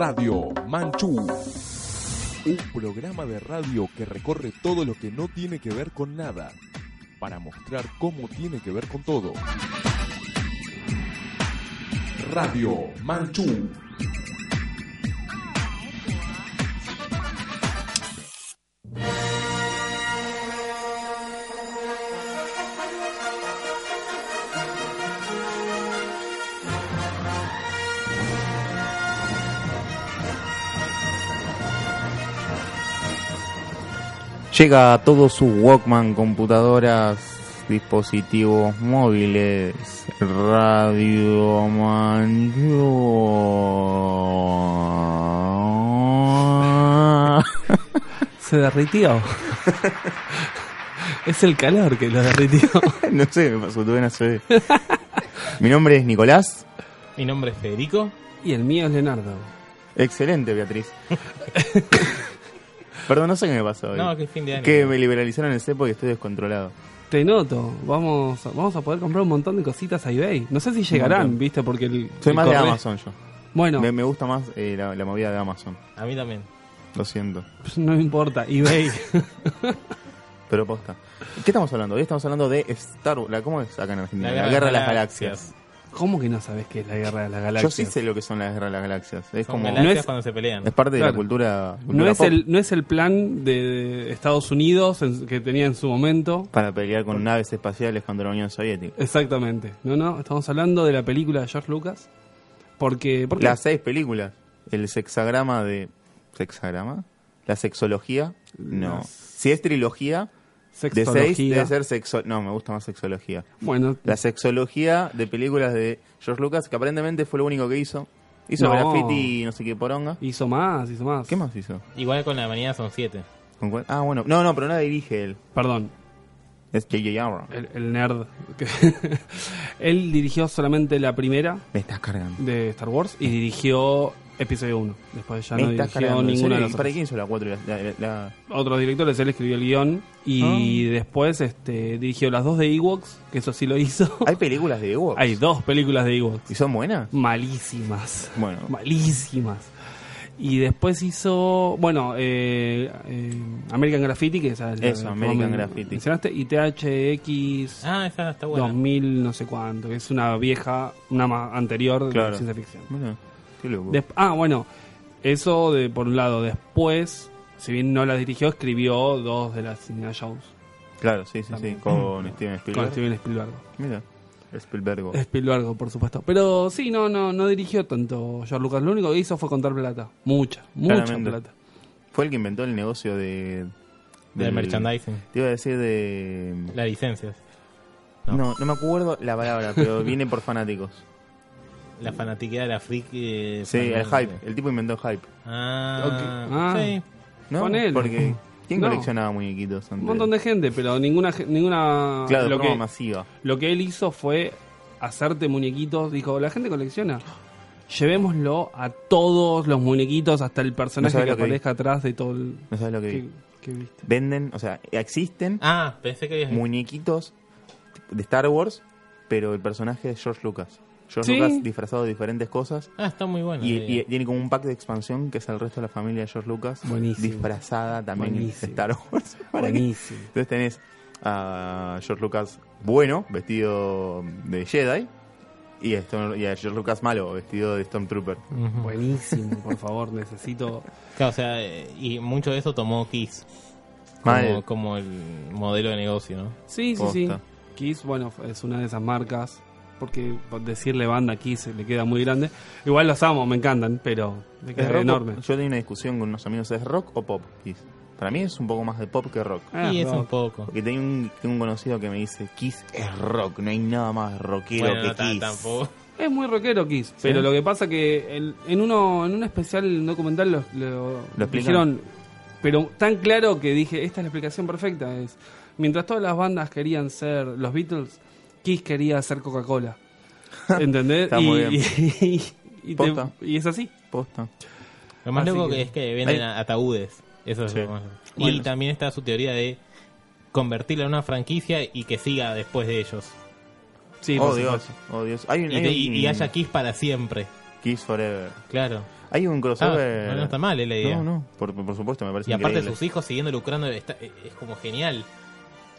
Radio Manchú. Un programa de radio que recorre todo lo que no tiene que ver con nada, para mostrar cómo tiene que ver con todo. Radio Manchú. Llega a todos sus Walkman, computadoras, dispositivos móviles, Radio Manchú. Se derritió. es el calor que lo derritió. no sé, me pasó, tuve una CB. Mi nombre es Nicolás. Mi nombre es Federico. Y el mío es Leonardo. Excelente, Beatriz. Perdón, no sé qué me pasó hoy. No, que fin de año. Que me liberalizaron el cepo y estoy descontrolado. Te noto, vamos, vamos a poder comprar un montón de cositas a eBay. No sé si llegarán, montón. ¿viste? Porque el. Soy el más de correo- Amazon yo. Bueno, Me, me gusta más eh, la, la movida de Amazon. A mí también. Lo siento. pues no me importa, eBay. Pero posta. ¿Qué estamos hablando? Hoy estamos hablando de Star Wars. la- ¿Cómo es acá en Argentina? La, Guerra de las Galaxias. ¿Cómo que no sabes qué es la guerra de las Yo galaxias? sí sé lo que son las Guerras de las Galaxias. Es Son como. galaxias No es- cuando se pelean. Es parte de la cultura. No es, pop el, no es el plan de, Estados Unidos en- que tenía en su momento. Para pelear con naves espaciales contra la Unión Soviética. Exactamente. No, no, estamos hablando de la película de George Lucas. Porque, Las seis películas. El sexagrama de. ¿Sexagrama? La sexología. No. Las- Si es trilogía, de sexología. seis debe ser sexo. No, me gusta más sexología. Bueno, La sexología de películas de George Lucas, que aparentemente fue lo único que hizo. Hizo No. graffiti y no sé qué poronga. hizo más, hizo más. ¿Qué más hizo? Igual con la avenida son siete. ¿Con cuál? Ah, bueno. No, no, pero no la dirige él. Perdón, Es J.J. Abrams. el, el nerd. Él dirigió solamente la primera Me estás cargando. de Star Wars y dirigió episodio 1. Después ya Me no estás dirigió cargando. ¿En ninguna de ¿Y las ¿Para otras. quién hizo la 4 y la, la- la- Otros directores, él escribió el guion y Ah. después este, dirigió las dos de Ewoks, que eso sí lo hizo. ¿Hay películas de Ewoks? Hay dos películas de Ewoks. ¿Y son buenas? Malísimas. Bueno. Malísimas. Y después hizo, bueno, eh, eh, American Graffiti, que es la- Eso, la- American como Graffiti. mencionaste, y THX Ah, esa está buena. 2000 no sé cuánto, que es una vieja, una anterior Claro. de ciencia ficción. Bueno, qué loco. Des- ah, bueno, eso de por un lado. Después, si bien no la dirigió, escribió dos de las Indiana Jones Claro, sí, sí, sí. Con Steven con Spielberg. Steven Spielberg. Mira, Spielberg. Spielberg, por supuesto. Pero sí, no, no, no dirigió tanto George Lucas. Lo único que hizo fue contar plata. Mucha, mucha Claramente. plata. Fue el que inventó el negocio de... Del merchandising. Te iba a decir de... Las licencias. No. No. no, me acuerdo la palabra, pero viene por fanáticos. La fanatiquedad de la freak. eh, Sí, el hype. El tipo inventó el hype. Ah, Ok. Ah. sí. ¿No? Con él. Porque... ¿Quién No. coleccionaba muñequitos antes? Un montón de gente, pero ninguna. ninguna Claro, de lo, que, masiva. lo que él hizo fue hacerte muñequitos. Dijo: La gente colecciona. Llevémoslo a todos los muñequitos, hasta el personaje sabes que lo que vi. aparezca atrás de todo el. ¿No sabes lo que ¿Qué, vi? qué viste? Venden, o sea, existen Ah, pensé que muñequitos de Star Wars, pero el personaje es George Lucas. George Sí. Lucas disfrazado de diferentes cosas. Ah, está muy bueno. Y, y tiene como un pack de expansión que es el resto de la familia de George Lucas. Buenísimo. Disfrazada también de Buenísimo. Star Wars. ¿Para qué? Buenísimo. Entonces tenés a George Lucas bueno, vestido de Jedi. Y, a Storm- y a George Lucas malo, vestido de Stormtrooper. Buenísimo, por favor, necesito. Claro, o sea, eh, y mucho de eso tomó Kiss. Como, como el modelo de negocio, ¿no? Sí, sí, sí. Kiss, bueno, es una de esas marcas. Porque por decirle banda Kiss le queda muy grande. Igual los amo, me encantan, pero le ¿Es queda rock o- enorme. Yo tenía una discusión con unos amigos, ¿es rock o pop? Kiss? Para mí es un poco más de pop que rock. Ah, y es un poco. Porque tengo un, tengo un conocido que me dice, Kiss es rock, no hay nada más rockero Bueno, que no Kiss. tampoco. Es muy rockero Kiss, pero lo que pasa que el- en uno en un especial documental lo, lo- dijeron, pero tan claro que dije, esta es la explicación perfecta, es mientras todas las bandas querían ser los Beatles, Kiss quería ser Coca-Cola. ¿Entendés? Está y, muy bien. y- y te- Posta. y es así. Posta. Lo más Así loco que- que es que venden ataúdes. Eso es Sí. lo más- Y Bueno. también está su teoría de convertirla en una franquicia y que siga después de ellos. Sí, oh Dios, oh Dios. Hay un, Y, hay un- y- y haya Kiss para siempre. Kiss Forever. Claro. Hay un Ah, crossover. no, no está mal, es la idea. No, no, por, por supuesto, me parece Y aparte increíble. sus hijos siguiendo lucrando está- es como genial.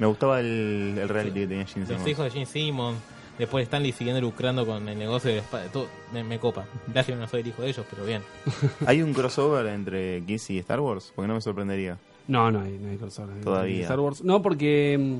Me gustaba el, el reality que tenía Gene Los Simmons. hijos de Gene Simmons, después Stanley siguiendo lucrando con el negocio de los padres, todo me, me copa. Lástima no soy el hijo de ellos, pero bien. ¿Hay un crossover entre Kiss y Star Wars? Porque no me sorprendería. No, no hay, no hay crossover. Todavía. Star Wars. No, porque. mm,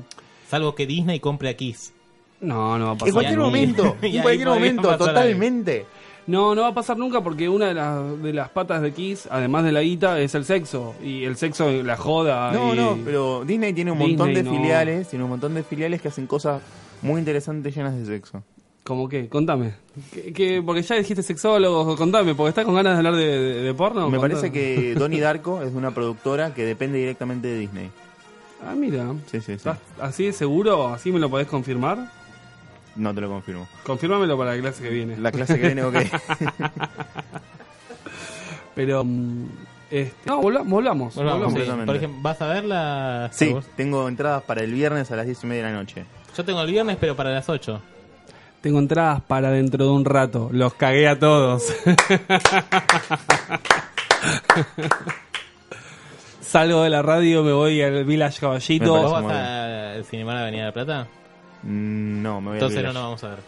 Salvo que Disney compre a Kiss. No, no va a pasar. En cualquier momento, en cualquier momento, totalmente. No, no va a pasar nunca porque una de las, de las patas de Kiss, además de la guita, es el sexo. Y el sexo, la joda. No, y- no, pero Disney tiene un montón de no. filiales, tiene un montón de filiales que hacen cosas muy interesantes llenas de sexo. ¿Cómo qué? Contame. ¿Qué, qué- porque ya dijiste sexólogo, contame, porque estás con ganas de hablar de, de- de porno. Me Contame. parece que Donnie Darko es una productora que depende directamente de Disney. Ah, mira. Sí, sí, sí. ¿Estás así de seguro? ¿Así me lo podés confirmar? No te lo confirmo. Confírmamelo para la clase que viene. La clase que viene, ok. Pero. mm, este, no, volva- volvamos. Volvamos, volvamos. sí. completamente. Por ejemplo, ¿vas a ver la Star Sí, tengo entradas para el viernes a las 10 y media de la noche. Yo tengo el viernes, pero para las 8. Tengo entradas para dentro de un rato. Los cagué a todos. Salgo de la radio, me voy al Village Caballito. ¿Vos vas al Cinemar Avenida de la Plata? Mm, No, me voy a Entonces no olvidar. nos vamos a ver.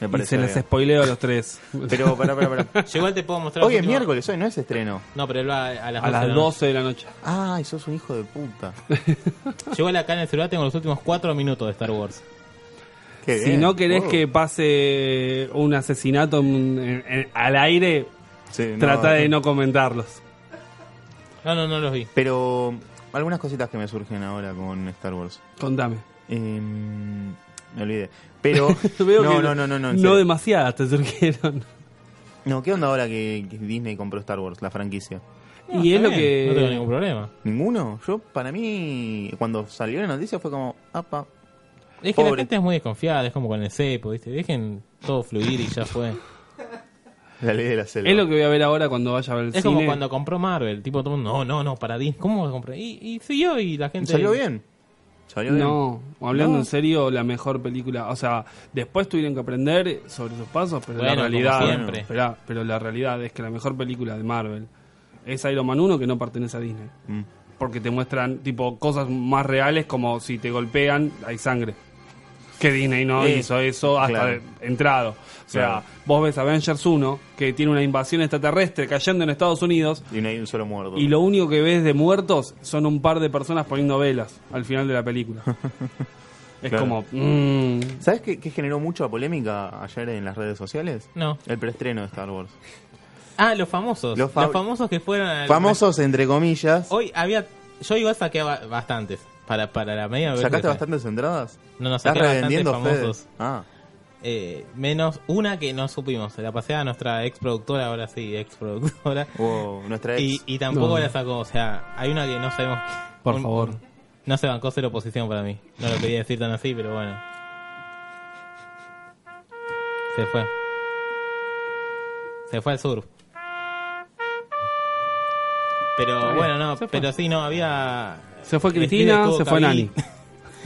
Me Y parece se les bien. spoileo a los tres. Pero, pará, pará, pará. Yo igual te puedo mostrar. Hoy es últimos- miércoles, hoy no es estreno. No, pero él va a las, A 12 de las la 12 de la noche. Ay, sos un hijo de puta. Yo igual acá en el celular tengo los últimos 4 minutos de Star Wars. Qué Si bien. no querés Oh. que pase un asesinato en- en- en- al aire, Sí, no, trata de no comentarlos. No, no, no los vi. Pero algunas cositas que me surgen ahora con Star Wars. Contame. Em, me olvidé. Pero. Veo no, que no, no, no, no. No demasiadas te surgieron. No, ¿qué onda ahora que, que Disney compró Star Wars, la franquicia? y es Está lo bien, que. No tengo ningún problema. ¿Ninguno? Yo, para mí, cuando salió la noticia fue como. Apa. Es que la Pobre. gente es muy desconfiada, es como con el cepo, ¿viste? Dejen todo fluir y ya fue. La ley de la selva. Es lo que voy a ver ahora cuando vaya a ver el Es cine. como cuando compró Marvel, tipo todo el mundo, no, no, no, para Disney, ¿cómo vas a comprar? Y, y siguió y la gente... ¿Salió bien? ¿Salió bien? No, hablando No. en serio, la mejor película. O sea, después tuvieron que aprender sobre sus pasos, pero Bueno, la realidad. siempre. Esperá, pero la realidad es que la mejor película de Marvel es Iron Man 1 que no pertenece a Disney. Mm. Porque te muestran tipo cosas más reales como si te golpean hay sangre. Que Disney no Eh, hizo eso hasta claro. de- entrado. O sea, Claro. vos ves Avengers 1 que tiene una invasión extraterrestre cayendo en Estados Unidos Y no hay un solo muerto. y lo único que ves de muertos son un par de personas poniendo velas al final de la película. es Claro. como... mm, ¿Sabes qué, qué generó mucha polémica ayer en las redes sociales? No. El preestreno de Star Wars. Ah, los famosos. Los Los, fa- famosos que fueron... al- Famosos, entre comillas. Hoy había... Yo igual saqué ba- bastantes. Para, para la media... ¿Sacaste bastantes entradas? No, no, ¿Estás saqué bastantes revendiendo, famosos. Ah, Eh, menos una que no supimos. Se la pasé a nuestra ex productora, ahora sí, ex productora. wow, nuestra ex. Y, y tampoco No. la sacó. O sea, hay una que no sabemos... Por un- favor. No se bancó ser oposición para mí. No lo quería decir tan así, pero bueno. Se fue. Se fue al sur. Pero bueno, no, pero sí, no, había... Se fue Cristina, estuvo se fue Nani.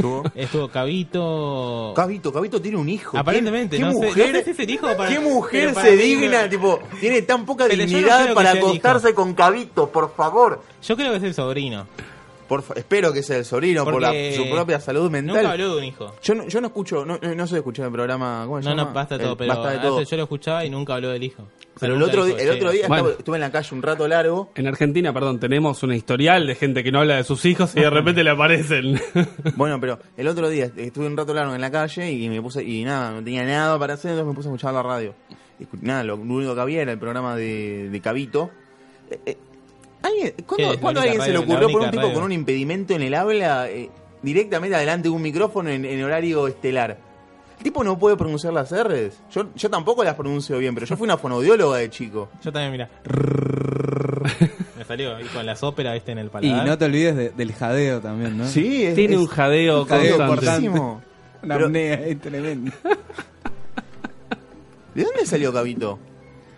¿Tuvo? Estuvo Cabito... Cabito, Cabito tiene un hijo. Aparentemente, ¿Qué, no qué sé- mujer, no sé si es el hijo para- ¿Qué mujer para se mí digna? me- Tipo, tiene tan poca Pero yo no dignidad para acostarse con Cabito, por favor. Yo creo que es el sobrino. Por espero que sea el sobrino, por la, su propia salud mental. Nunca habló de un hijo. Yo no, yo no escucho, no, no soy escuchar el programa. ¿Cómo se No, llama? no, basta de El todo, pero Basta de todo. yo lo escuchaba y nunca habló del hijo. Pero el otro, dijo, di- el otro "Che, día Bueno. estaba- estuve en la calle un rato largo. En Argentina, perdón, tenemos un historial de gente que no habla de sus hijos y de repente le aparecen. Bueno, pero el otro día estuve un rato largo en la calle y me puse y nada, no tenía nada para hacer, entonces me puse a escuchar la radio. Y nada, lo, lo único que había era el programa de, de Cabito. Eh, eh, ¿alguien- ¿Cuándo, a única alguien se le ocurrió por un tipo radio? con un impedimento en el habla eh, directamente adelante de un micrófono en, en horario estelar? El tipo no puede pronunciar las R's. Yo, yo tampoco las pronuncio bien, pero yo fui una fonaudióloga de chico. Yo también, mira. Me salió ahí con las óperas, viste, en el Y paladar. no te olvides de- del jadeo también, ¿no? Sí, es, Tiene es un jadeo un jadeo constante. Una Pero- apnea tremenda. ¿De dónde salió Cabito?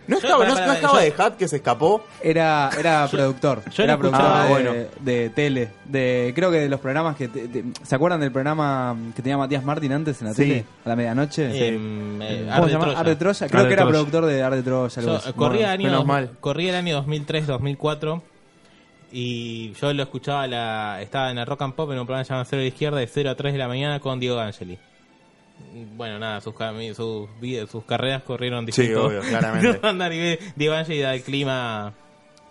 ¿No estaba, no, estaba yo- de Hat que se escapó? Era, era productor. yo era productor de, bueno. de tele. De, creo que de los programas que. te- te- ¿Se acuerdan del programa que tenía Matías Martín antes en la Sí. tele? A la medianoche. Em, eh, ¿Cómo Ar se llama? Troya. Ar de Troya. Creo que era Troya. productor de Ar de Troya. algo Yo, así. corría, Bueno, el año, corría el año 2003-2004 y yo lo escuchaba, la, estaba en la Rock and Pop en un programa llamado Cero a la Izquierda de 0 a 3 de la mañana con Diego Angeli. Bueno, nada, sus, sus, vidas- sus carreras corrieron Sí, distintos. obvio, claramente. Y ve- Diego Angeli da el clima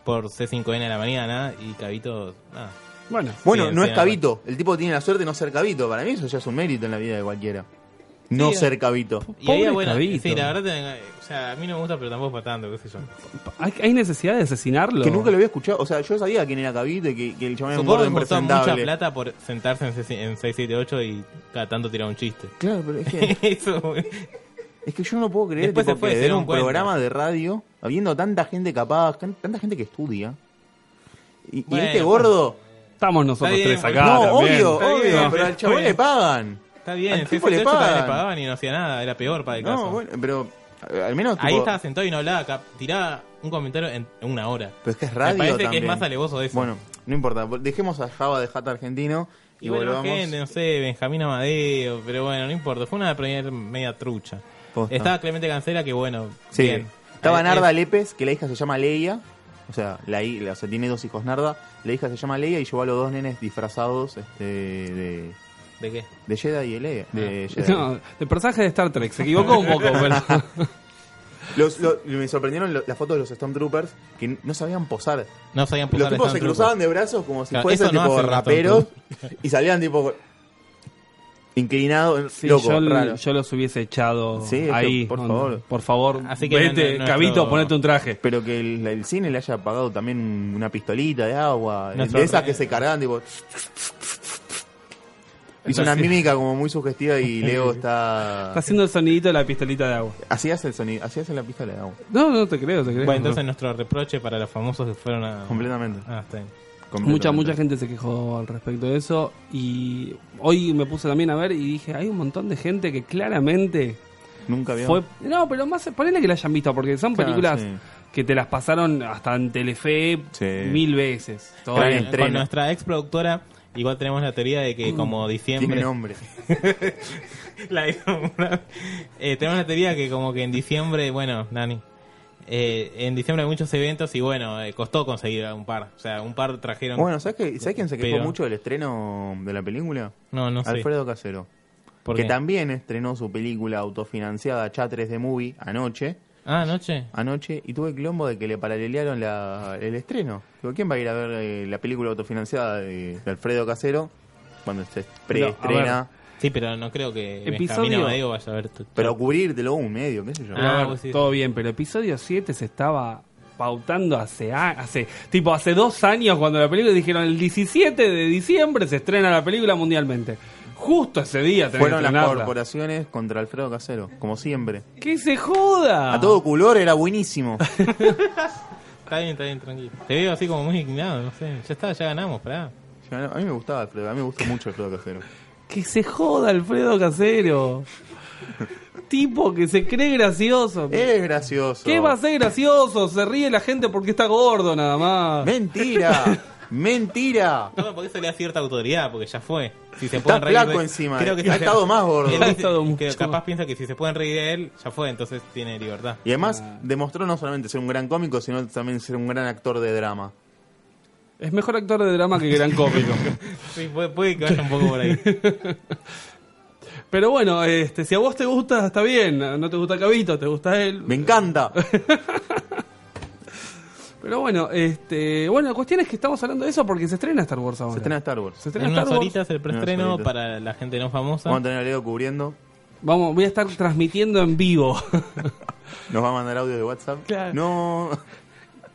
por C5N a la mañana y Cabito... nada. Bueno, Bueno, Sí, no sí, es Cabito. El tipo tiene la suerte de no ser Cabito. Para mí eso ya es un mérito en la vida de cualquiera. No Sí, ser Cabito. Y ahí, Pobre bueno, Cabito. sí, la verdad, o sea, a mí no me gusta, pero tampoco para tanto, qué sé yo. ¿hay, hay necesidad de asesinarlo? Que nunca lo había escuchado. O sea, yo sabía quién era Cabito y que, que el chabón era un gordo que costó mucha impresentable. plata por sentarse en, C- en 678 y cada tanto tirar un chiste. Claro, pero es que, Eso, es que yo no puedo creer Después tipo, se fue, que un cuenta. programa de radio, habiendo tanta gente capaz, tanta gente que estudia. Y, este gordo. Estamos nosotros bien, tres acá. no, también. obvio, obvio, pero al chabón le pagan. Está bien, en tipo le 678 también le pagaban y no hacía nada, era peor para el caso. No, bueno, pero eh, al menos. Ahí estaba sentado y no hablaba, tiraba un comentario en una hora. Pero es que es Me radio. parece que es más alevoso eso. Bueno, no importa. Dejemos a Java de Jata argentino y, y bueno, volvamos. gente, no sé, Benjamín Amadeo, pero bueno, no importa, fue una primera media trucha. Posta. Estaba Clemente Cancela, que bueno, Sí. bien. Estaba Eh, Narda Lépez, que la hija se llama Leia. O sea, la, hi- la- o sea, tiene dos hijos Narda. La hija se llama Leia y llevó a los dos nenes disfrazados este, de, ¿De qué? de Jedi y Leia. De Jedi. No, el personaje de Star Trek se equivocó un poco, pero. Los- lo- me sorprendieron lo- las fotos de los Stormtroopers que no sabían posar. No sabían Los posar tipos se cruzaban de brazos como si Claro, fuesen no tipo los raperos y salían tipo inclinados, Sí, loco, yo, raro. yo los hubiese echado Sí, ahí. por favor. no, Por favor, Así que vete, Cabito, ponete un traje. Pero que el, el cine le haya pagado también una pistolita de agua, Nuestro de esas re- que se cargaban, tipo. Hizo una mímica como muy sugestiva y Leo está. Está haciendo el sonidito de la pistolita de agua. Así hace el sonido, así hace la pistola de agua. No, no te creo, te creo. Bueno, entonces nuestro reproche para los famosos que fueron a... Completamente. Ah, está bien. Mucha, completamente. mucha gente se quejó al respecto de eso. Y hoy me puse también a ver y dije, hay un montón de gente que claramente Nunca fue... No, pero más, ponele que la hayan visto, porque son Claro, películas sí. que te las pasaron hasta en Telefe Sí. mil veces. Todo. Con nuestra ex productora, igual tenemos la teoría de que como diciembre... Tiene nombre. La- eh, tenemos la teoría que como que en diciembre, bueno, Nani, eh, en diciembre hay muchos eventos y bueno, eh, costó conseguir un par. O sea, un par trajeron... Bueno, ¿sabes, qué? ¿sabes quién se quejó Pero- mucho del estreno de la película? no, no sé. Alfredo Casero. ¿Por que qué? también estrenó su película autofinanciada Chatres de Movie anoche. Ah, anoche. Anoche y tuve quilombo de que le paralelearon la, el estreno. Digo, ¿quién va a ir a ver eh, la película autofinanciada de, de Alfredo Casero cuando se preestrena? Sí, pero no creo que Episodio- Amadeo vaya a ver... tu- Pero cubrírtelo un medio, qué sé yo. Pero a Ah, ver, todo bien, pero episodio 7 se estaba pautando hace, a- hace tipo hace dos años cuando la película dijeron el 17 de diciembre se estrena la película mundialmente. Justo ese día tenés Fueron que las corporaciones contra Alfredo Casero, como siempre. ¡Que se joda! A todo color era buenísimo. Está bien, está bien, tranquilo. Te veo así como muy indignado, no sé. Ya está, ya ganamos, pará. A mí me gustaba Alfredo, a mí me gusta mucho Alfredo Casero. Que se joda Alfredo Casero. tipo que se cree gracioso. Es gracioso. ¿Qué va a ser gracioso? Se ríe la gente porque está gordo nada más. Mentira, mentira. No, porque eso le da cierta autoridad, porque ya fue. Si se Está pueden reír de- flaco encima, Creo que ha estado más gordo. Él dice estado que capaz piensa que si se pueden reír de él, ya fue, entonces tiene libertad. Y además demostró no solamente ser un gran cómico, sino también ser un gran actor de drama. Es mejor actor de drama que gran cómico. Sí, puede, puede que vaya un poco por ahí. Pero bueno, este, si a vos te gusta, está bien. No te gusta Cabito, te gusta él. Me encanta. Pero bueno, este, bueno, la cuestión es que estamos hablando de eso porque se estrena Star Wars ahora. Se estrena Star Wars. Se estrena En Star unas Wars. horitas el preestreno horitas. para la gente no famosa. Vamos a tener a Leo cubriendo. Vamos, voy a estar transmitiendo en vivo. Nos va a mandar audio de WhatsApp. Claro. No.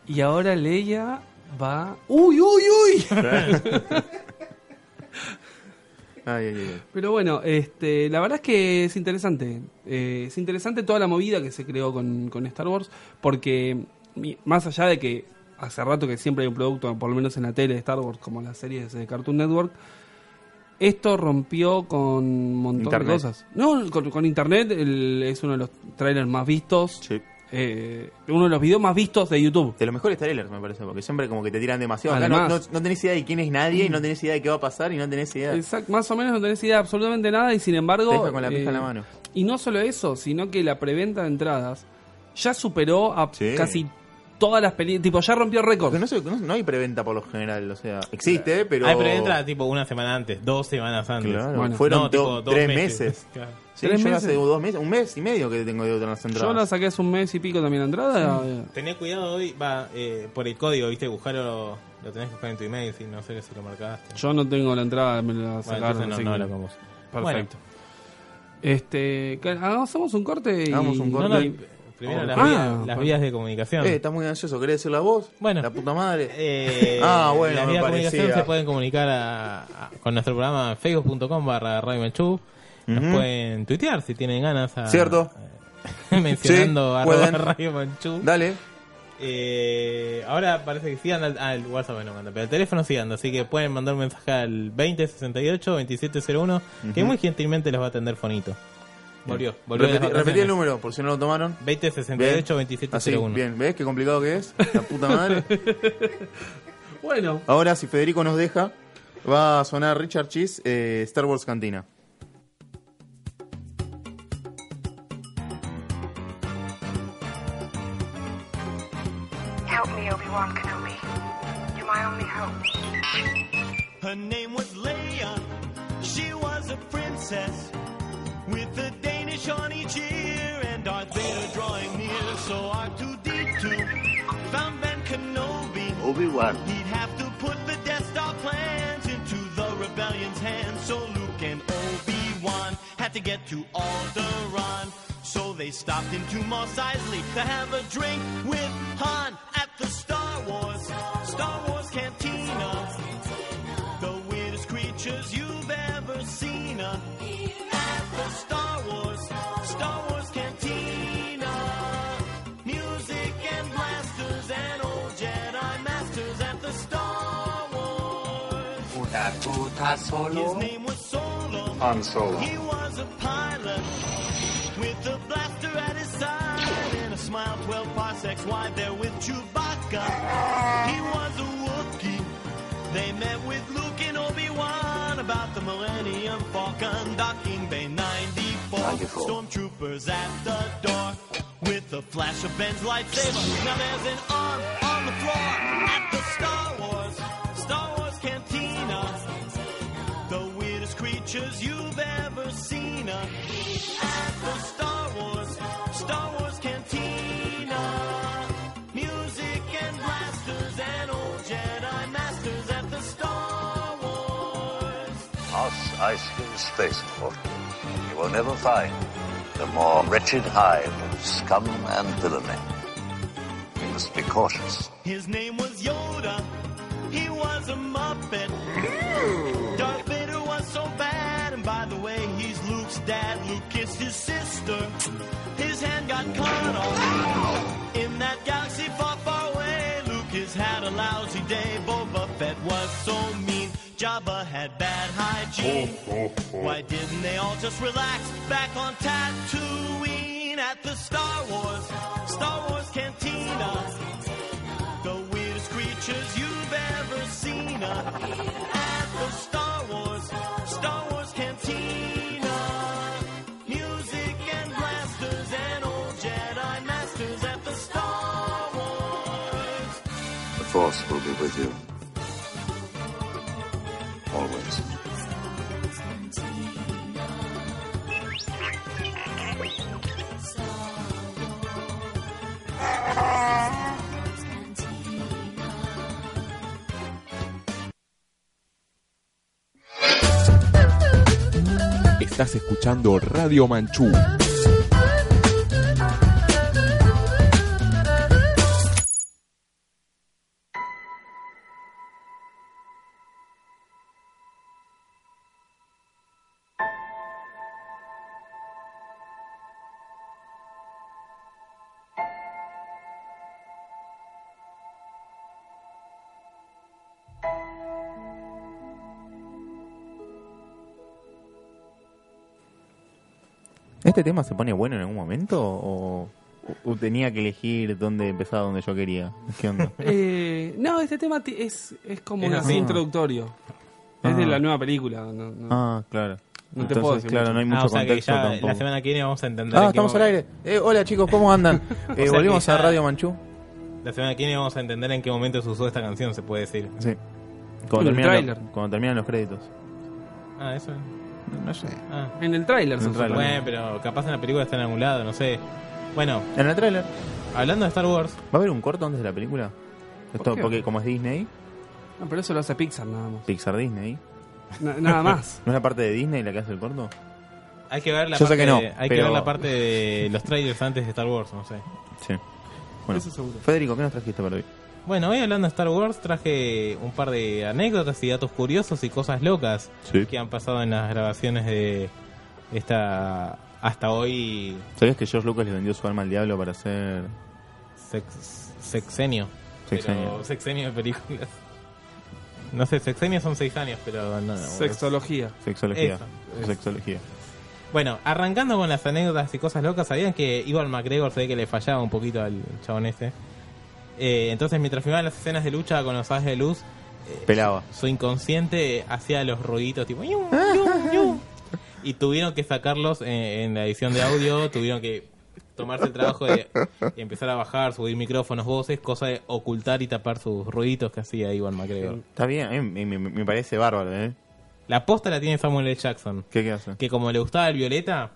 y ahora Leia va. ¡Uy, uy, uy! Ay, ay, ay. Pero bueno, este, la verdad es que es interesante. Eh, es interesante toda la movida que se creó con, con Star Wars, porque más allá de que hace rato que siempre hay un producto, por lo menos en la tele de Star Wars, como las series de Cartoon Network, esto rompió con un montón Internet. de cosas. No, con, con Internet el- es uno de los trailers más vistos. Sí. eh, uno de los videos más vistos de YouTube. De los mejores trailers, me parece, porque siempre como que te tiran demasiado. No, Además- no, no tenés idea de quién es nadie, y no tenés idea de qué va a pasar, y no tenés idea. Exacto, más o menos no tenés idea de absolutamente nada y sin embargo... Te deja con la pija eh, en la mano. Y no solo eso, sino que la preventa de entradas ya superó a Sí. casi todas las películas, tipo ya rompió récords. Porque no, se- no- no hay preventa por lo general, o sea, existe, pero... Hay preventa tipo una semana antes, dos semanas antes. Claro, Bueno. fueron No, tipo, dos tres meses. meses. Claro. Sí, ¿Tres yo meses? hace dos meses, un mes y medio que tengo de otras entradas. Yo la saqué hace un mes y pico también la entrada. eh, Tené cuidado hoy, va, eh, por el código, viste, buscarlo, lo tenés que buscar en tu email, si no sé si lo marcaste. Yo no tengo la entrada, me la Bueno, sacaron. entonces no, así no vos. Perfecto. Este, que- hagamos un corte y... Hagamos un No, corte. no, primero las, Ah, vías, las bueno. vías de comunicación. Eh, estás muy ansioso, ¿querés decir la voz? Bueno. La puta madre. Eh, Ah, bueno, las vías de comunicación se pueden comunicar a- a- con nuestro programa facebook.com barra Radio Manchú. Nos pueden tuitear si tienen ganas. A, Cierto. mencionando Sí, arroba. Radio Manchú. Dale. Eh, ahora parece que sí anda al, WhatsApp no manda, pero el teléfono sí anda, así que pueden mandar un mensaje al 2068 2701 que muy gentilmente los va a atender Fonito. Volvió, volvió Repetí, repetí el número, por si no lo tomaron. 2068 Así, 2701. bien, ¿ves qué complicado que es? La puta madre. Bueno, Ahora, si Federico nos deja, va a sonar Richard Cheese, eh, Star Wars Cantina. Help me, Obi-Wan Kenobi. You're my only hope. Her name was Leia. She was a princess a on each ear and Darth Vader drawing near. So R2D2 found Ben Kenobi. Obi-Wan. He'd have to put the Death Star plans into the rebellion's hands. So Luke and Obi-Wan had to get to Alderaan. So they stopped into Mos Eisley to have a drink with Han at the Star Wars, Star Wars Cantina. The weirdest creatures you've ever seen at the Star Wars, Star Wars Cantina. Music and blasters and old Jedi masters at the Star Wars. His name was Solo. Han Solo. He was a pilot with a blaster at his side and a smile 12 parsecs wide there with Chewbacca. He was a Wookiee. They met with Luke and Obi-Wan about the Millennium Falcon docking bay 94. 94. Stormtroopers at the door with a flash of Ben's lightsaber. Now there's an arm on the floor at the Star Wars, Star Wars Cantina. The weirdest creatures you've ever seen at the Star Wars, Star Wars Eisley Spaceport. You will never find the more wretched hive of scum and villainy. You must be cautious. His name was Yoda. He was a Muppet. Darth Vader was so bad, and by the way, he's Luke's dad. Luke kissed his sister. His hand got cut off. In that galaxy far, far away, Luke has had a lousy day. Boba Fett was so mean. Jabba had bad hygiene. Why didn't they all just relax back on Tatooine at the Star Wars, Star Wars Cantina? The weirdest creatures you've ever seen uh, at the Star Wars, Star Wars Cantina. Music and blasters and old Jedi masters at the Star Wars. The Force will be with you. Estás escuchando Radio Manchú. ¿Este tema se pone bueno en algún momento o, tenía que elegir dónde empezaba donde yo quería. ¿Qué onda? Eh, no, este tema es, es como Es un así. introductorio. Es de Ah. la nueva película. No, no. Ah, claro. No te puedo decir claro, mucho. no hay Ah, mucho o sea que contexto ya tampoco. la semana que viene vamos a entender. Ah, estamos al aire. Eh, hola chicos, ¿cómo andan? Eh, volvimos a Radio Manchú. La semana que viene vamos a entender en qué momento se usó esta canción, se puede decir. Sí. Cuando el terminan, tráiler. los, cuando terminan los créditos. Ah, eso. No sé. Ah. En el tráiler se. Bueno, pero capaz en la película está en algún lado, no sé. Bueno, En el tráiler. hablando de Star Wars, ¿Va a haber un corto antes de la película? Esto, qué? porque como es Disney, No, pero eso lo hace Pixar nada más. Pixar Disney. Na- nada más. ¿No es la parte de Disney la que hace el corto? hay que ver la Yo sé parte que no, de- hay que pero- ver la parte de los trailers antes de Star Wars, no sé. Sí. Bueno, Eso seguro. Federico, ¿qué nos trajiste para hoy? Bueno, hoy hablando de Star Wars traje un par de anécdotas y datos curiosos y cosas locas Sí. que han pasado en las grabaciones de esta hasta hoy ¿Sabías que George Lucas le vendió su alma al diablo para hacer sex- sexenio. Sexenio? Pero sexenio de películas. No sé, sexenio son seis años, pero no. no, Sexología. Sexología. Eso, Su eso. Sexología. Bueno, arrancando con las anécdotas y cosas locas, ¿sabían que Ivan McGregor se ve que le fallaba un poquito al chabón este? Eh, entonces, mientras filmaban las escenas de lucha con los sables de luz, eh, Pelaba. su inconsciente hacía los ruiditos tipo... "Yum, yum, yum". Y tuvieron que sacarlos en, en la edición de audio, tuvieron que tomarse el trabajo de empezar a bajar, subir micrófonos, voces, cosa de ocultar y tapar sus ruiditos que hacía Ivan McGregor. Está bien, me, me- me parece bárbaro, ¿eh? La posta la tiene Samuel L. Jackson, ¿Qué, qué hace? que como le gustaba el violeta,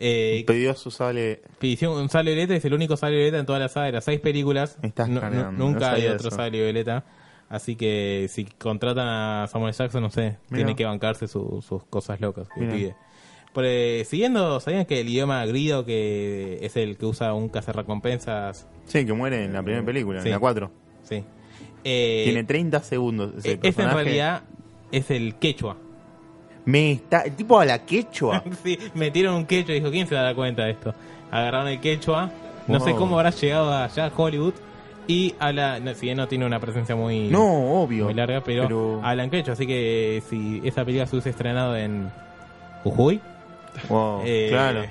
eh, Pidió su sable. pidió un sable violeta, es el único sable violeta en toda la saga de las seis películas. Estás nunca no hay otro eso. sable violeta. Así que si contratan a Samuel Jackson, no sé, Mirá. tiene que bancarse su- sus cosas locas que Mirá. pide. Por, eh, siguiendo, ¿sabían que el idioma grido, que es el que usa un cazarrecompensas? Sí, que muere en la primera película, Sí. en la 4. Sí. Eh, Tiene 30 segundos ese eh, ese en realidad es el quechua. Me está. el tipo a la quechua. sí, metieron un quechua dijo, ¿quién se va a dar cuenta de esto? Agarraron el quechua, no sé cómo habrá llegado allá a Hollywood y habla, no, si bien no tiene una presencia muy, no, obvio. muy larga, pero, Pero- habla en quechua, así que si esa película se hubiese estrenado en Jujuy, Wow, eh, claro.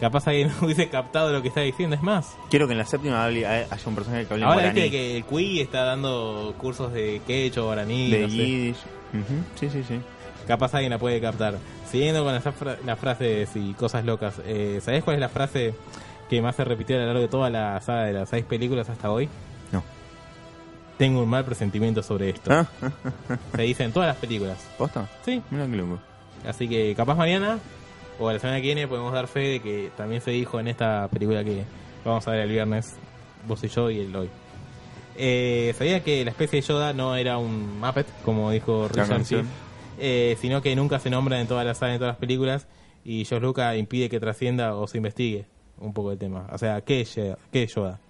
capaz alguien hubiese captado lo que está diciendo, es más. Quiero que en la séptima hable- haya un personaje que hable Ahora viste que el CUI está dando cursos de quechua, guaraní, de no Sí, sí, sí. Capaz alguien la puede captar. Siguiendo con las, fra- las frases y cosas locas, eh, ¿sabés cuál es la frase que más se repitió a lo largo de toda la saga de las seis películas hasta hoy? No. Tengo un mal presentimiento sobre esto. ¿Ah? Se dice en todas las películas. ¿Posta? Sí. Mira qué loco. Así que capaz mañana o la semana que viene podemos dar fe de que también se dijo en esta película que vamos a ver el viernes, vos y yo y el hoy. Eh, Sabía que la especie de Yoda no era un Muppet, como dijo Richard eh, sino que nunca se nombra en todas las sagas, en todas las películas, y George Lucas impide que trascienda o se investigue un poco el tema. O sea, ¿qué es Yoda? ¿Qué es Yoda?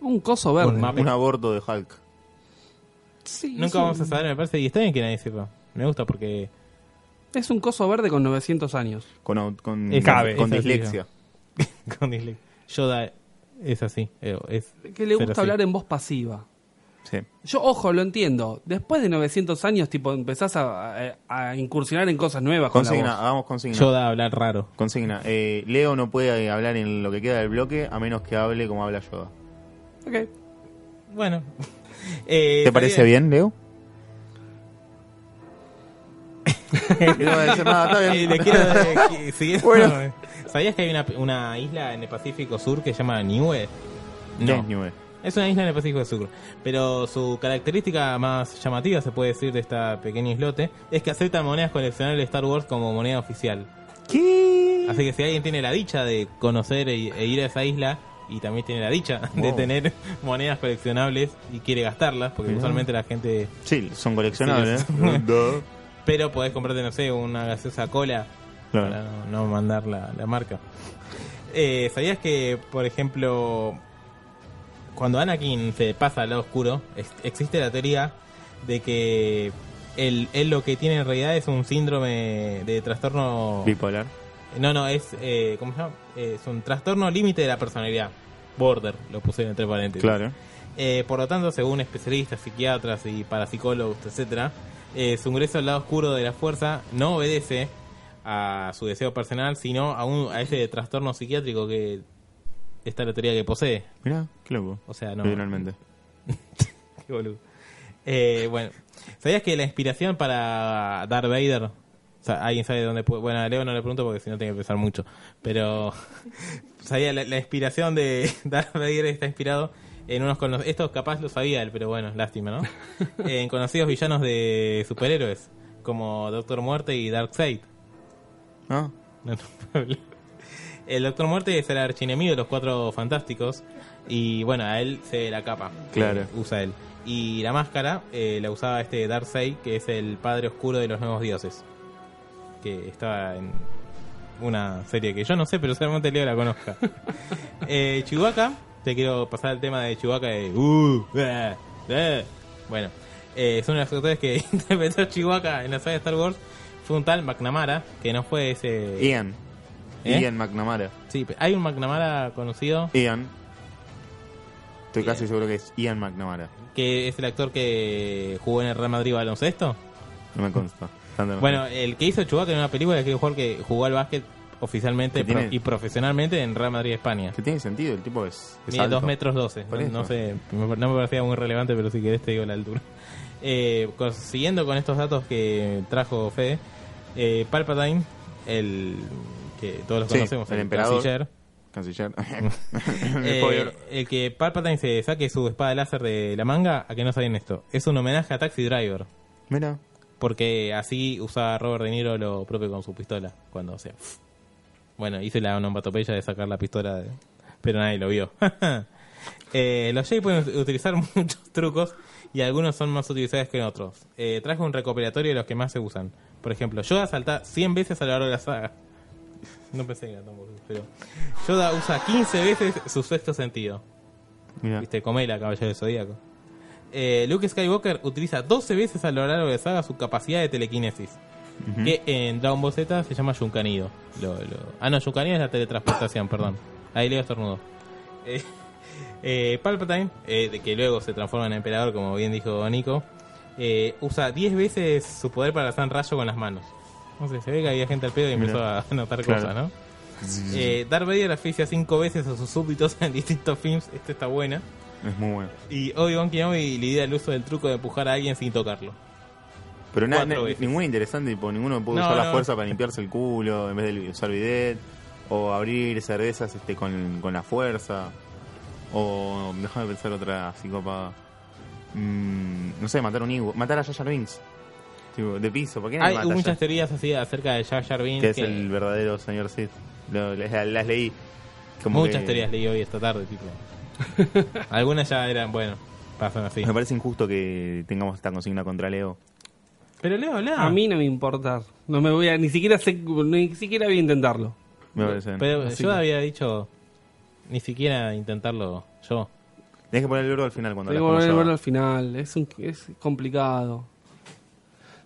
Un coso verde. Un aborto de Hulk. Sí, Nunca un- vamos a saber, me parece, y está bien que nadie sepa. Me gusta porque Es un coso verde con 900 años. Con, con, Es- con dislexia. con dislexia. Yoda es así. eh, Es Que le gusta así. hablar en voz pasiva. Sí. Yo, ojo, lo entiendo. Después de 900 años, tipo, empezás a, a- a incursionar en cosas nuevas con la Consigna, voz. hagamos consigna. Yoda hablar raro. Consigna. Eh, Leo no puede eh, hablar en lo que queda del bloque a menos que hable como habla Yoda. Ok. Bueno. Eh, ¿Te parece sabía- bien, Leo? no a decir nada, está Eh, bien. le quiero eh, Bueno. ¿Sabías que hay una, una isla en el Pacífico Sur que se llama Niue? ¿Qué es Niue? Es una isla en el Pacífico Sur. Pero su característica más llamativa, se puede decir, de esta pequeña islote, es que acepta monedas coleccionables de Star Wars como moneda oficial. ¿Qué? Así que si alguien tiene la dicha de conocer e, e ir a esa isla, y también tiene la dicha de tener monedas coleccionables y quiere gastarlas, porque Mirá. usualmente la gente... Sí, son coleccionables. Sí, ¿eh? Pero podés comprarte, no sé, una gaseosa cola Claro. para no, no mandar la, la marca. Eh, ¿Sabías que, por ejemplo, cuando Anakin se pasa al lado oscuro, es- existe la teoría de que él, él lo que tiene en realidad es un síndrome de trastorno... Bipolar. No, no, es, eh, ¿cómo se llama? Eh, es un trastorno límite de la personalidad. Border, lo puse entre paréntesis. Claro. Eh, por lo tanto, según especialistas, psiquiatras y parapsicólogos, etcétera, eh, su ingreso al lado oscuro de la fuerza no obedece a su deseo personal, sino a, un, a ese trastorno psiquiátrico que está la teoría que posee. Mirá, qué loco. O sea, no. Literalmente. Qué boludo. Eh, bueno, ¿sabías que la inspiración para Darth Vader? O sea, alguien sabe dónde puede. Bueno, a Leo no le pregunto porque si no tiene que pensar mucho. Pero. ¿Sabía la, la inspiración de Darth Vader está inspirado en unos cono- Esto capaz lo sabía él, pero bueno, lástima, ¿no? en conocidos villanos de superhéroes. Como Doctor Muerte y Darkseid. ¿No? No, no, el Doctor Muerte es el archienemigo de los cuatro fantásticos. Y bueno, a él se ve la capa. que Claro. usa él. Y la máscara eh, la usaba este Darkseid, que es el padre oscuro de los nuevos dioses. Que estaba en una serie que yo no sé, pero solamente Leo la conozca. eh, Chewbacca, te quiero pasar el tema de Chewbacca de. Uh, eh, eh. Bueno, eh, es uno de los actores que interpretó a Chewbacca en la saga de Star Wars. Fue un tal McNamara, que no fue ese. Ian. ¿Eh? Ian McNamara. Sí, hay un McNamara conocido Ian. Estoy casi seguro que es Ian McNamara. que es el actor que jugó en el Real Madrid baloncesto. No me consta. Bueno, el que hizo Chewbacca en una película que jugador que jugó al básquet oficialmente pro- y profesionalmente en Real Madrid España. Que tiene sentido, el tipo es. es Mide alto. 2 metros 12. Por No, sé, no me parecía muy relevante, pero si querés te digo la altura. Eh, siguiendo con estos datos que trajo Fede, eh, Palpatine, el que todos los Sí, conocemos, el emperador. canciller, Canciller. Eh, el que Palpatine se saque su espada láser de la manga, a que no sabían esto. Es un homenaje a Taxi Driver. Mira. Porque así usa Robert De Niro lo propio con su pistola. Cuando o sea. Bueno, hice la onomatopeya de sacar la pistola, de- pero nadie lo vio. Eh, los Jedi pueden utilizar muchos trucos y algunos son más utilizados que otros. Eh, traje un recopilatorio de los que más se usan. Por ejemplo, Yoda salta 100 veces a lo largo de la saga. No pensé que era tan boludo, pero Yoda usa 15 veces su sexto sentido. Mira. Viste, Comela, Caballero del Zodíaco. Eh, Luke Skywalker utiliza 12 veces a lo largo de la saga su capacidad de telequinesis. Que en Dragon Ball Z se llama. Lo, lo- Ah, no, Yunkanido es la teletransportación, perdón. Ahí leo estornudo. Eh, eh, Palpatine, eh, de que luego se transforma en emperador, como bien dijo Nico, eh, usa 10 veces su poder para lanzar rayo con las manos. No sé, se ve que había gente al pedo y empezó Mira. a notar Claro. cosas, ¿no? Eh, Darth Vader asfixia 5 veces a sus súbditos en distintos films. Esta está buena. Es muy bueno. Y Obi-Wan Kenobi lidia el uso del truco de empujar a alguien sin tocarlo. Pero nada, veces. ninguno interesante, tipo, ninguno puede No, usar la fuerza para limpiarse el culo en vez de usar bidet. O abrir cervezas este, con, con la fuerza. O déjame pensar otra psicópata. Mm, no sé, matar a un Ewok. Matar a Jar Binks. Tipo, de piso. ¿Por qué no Hay mata muchas Jar- teorías así acerca de Jar Jar Binks Que es que el verdadero señor Sith. Lo- las, las leí. Como muchas que- teorías leí hoy esta tarde, tipo. Algunas ya eran, bueno, pasan así. Me parece injusto que tengamos esta consigna contra Leo. Pero Leo, habla. A mí no me importa. No me voy a, ni siquiera sé, ni siquiera voy a intentarlo. Me parece. Pero Así yo que- había dicho ni siquiera intentarlo yo. Tenés que poner el oro al final cuando Tengo que a verlo yo. al final. Es, un, es complicado.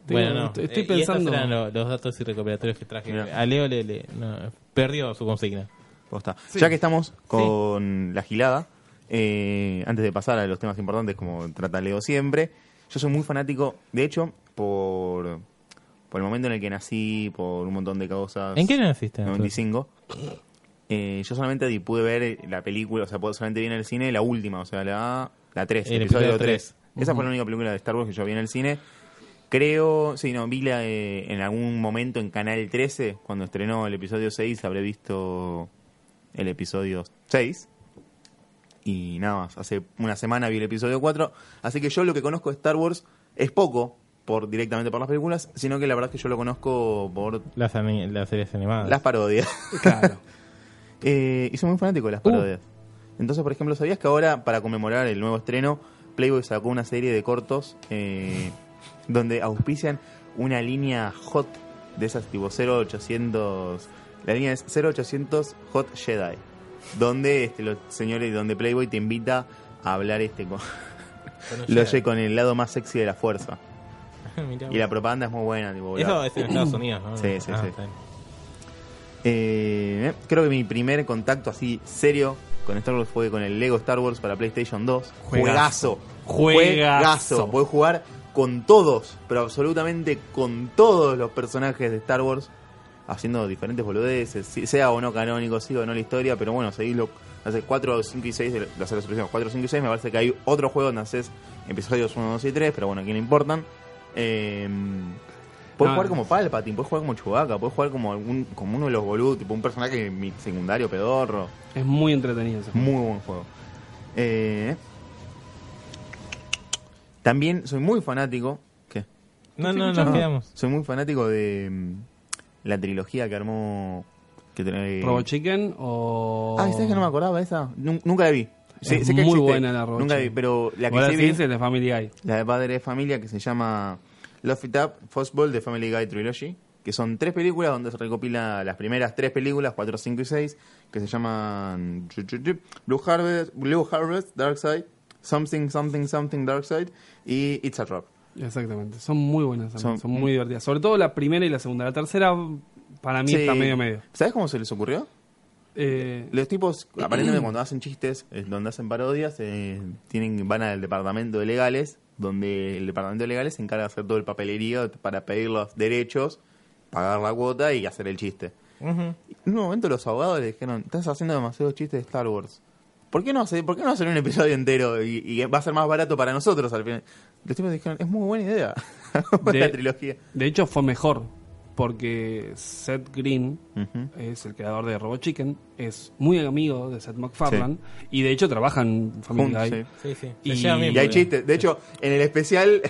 Tengo- bueno, no. Estoy Eh, y estos pensando. eran lo- los, datos y recopilatorios que traje. A Leo le, le- no, perdió su consigna. Posta. Ya que estamos con la gilada, eh, antes de pasar a los temas importantes como trata Leo siempre, yo soy muy fanático, de hecho, por, por el momento en el que nací, por un montón de causas. ¿En qué año naciste? 95. Eh, yo solamente pude ver la película, o sea, puedo- solamente vi en el cine la última, o sea, la, la 3, El episodio episodio 3. tres. Esa Ujú. fue la única película de Star Wars que yo vi en el cine. Creo, sí, no, vi la, eh, en algún momento en Canal 13, cuando estrenó el episodio 6, habré visto el episodio 6. Y nada más, hace una semana vi el episodio 4. Así que yo lo que conozco de Star Wars es poco por directamente por las películas, sino que la verdad es que yo lo conozco por Las, ani- las series animadas. las parodias. Claro. Eh, y soy muy fanático de las Uh. parodias. Entonces, por ejemplo, ¿sabías que ahora, para conmemorar el nuevo estreno, Playboy sacó una serie de cortos eh, donde auspician una línea hot de esas tipo 0800. La línea es 0800 Hot Jedi. Donde este, los señores, donde Playboy te invita a hablar este con, lo con el lado más sexy de la fuerza. Y la propaganda es muy buena. Tipo, Eso es en Estados Unidos, ¿no? Sí, sí, Ah, sí. Eh, creo que mi primer contacto así serio con Star Wars fue con el Lego Star Wars para PlayStation 2. Juegazo. Juegazo. Podés jugar con todos, pero absolutamente con todos los personajes de Star Wars, haciendo diferentes boludeces, si- sea o no canónico, siga o no la historia, pero bueno, seguís lo- Hace 4, 5 y 6 de de hacer la solución. 4, 5 y 6 me parece que hay otro juego donde haces episodios 1, 2 y 3, pero bueno, ¿a quién le importan? Eh, puedes No, jugar como Palpatine, puedes jugar como Chewbacca, puedes jugar como algún, como uno de los boludos, tipo un personaje mi- secundario pedorro. Es muy entretenido ese juego. Muy buen juego. Eh, también soy muy fanático. ¿Qué? No, no, nos quedamos. Soy muy fanático de mm, la trilogía que armó. Que trae- Robot Chicken o... Ah, ¿sabes que no me acordaba esa? Nun- nunca la vi. Sé, Es sé que muy existe. buena la Robot Nunca la vi, Chicken. pero la que Ahora sí sí vi, es de Family Guy. la de Padre de Familia, que se llama Love It Up, Fastball de Family Guy Trilogy, que son tres películas donde se recopila las primeras tres películas, 4, 5 y 6, que se llaman Blue Harvest, Blue Harvest, Dark Side, Something, Something, Something, Dark Side y It's a Trap. Exactamente. Son muy buenas Son- Son, muy divertidas. Sobre todo la primera y la segunda. La tercera, para mí, Sí. está medio medio. ¿Sabes cómo se les ocurrió? Eh, Los tipos, aparentemente cuando hacen chistes, eh, donde hacen parodias, eh, tienen van al departamento de legales, donde el departamento de legales se encarga de hacer todo el papelerío para pedir los derechos, pagar la cuota y hacer el chiste. En un momento los abogados le dijeron, estás haciendo demasiados chistes de Star Wars. ¿Por qué no hacer, por qué no hacer un episodio entero y, y va a ser más barato para nosotros al final? Los tipos dijeron, es muy buena idea. De- la trilogía. de hecho, fue mejor. Porque Seth Green es el creador de Robot Chicken. Es muy amigo de Seth MacFarlane. Y de hecho, trabaja en Family Juntos, Guy. sí. Sí, sí. Y- Y hay chistes. De hecho, en el especial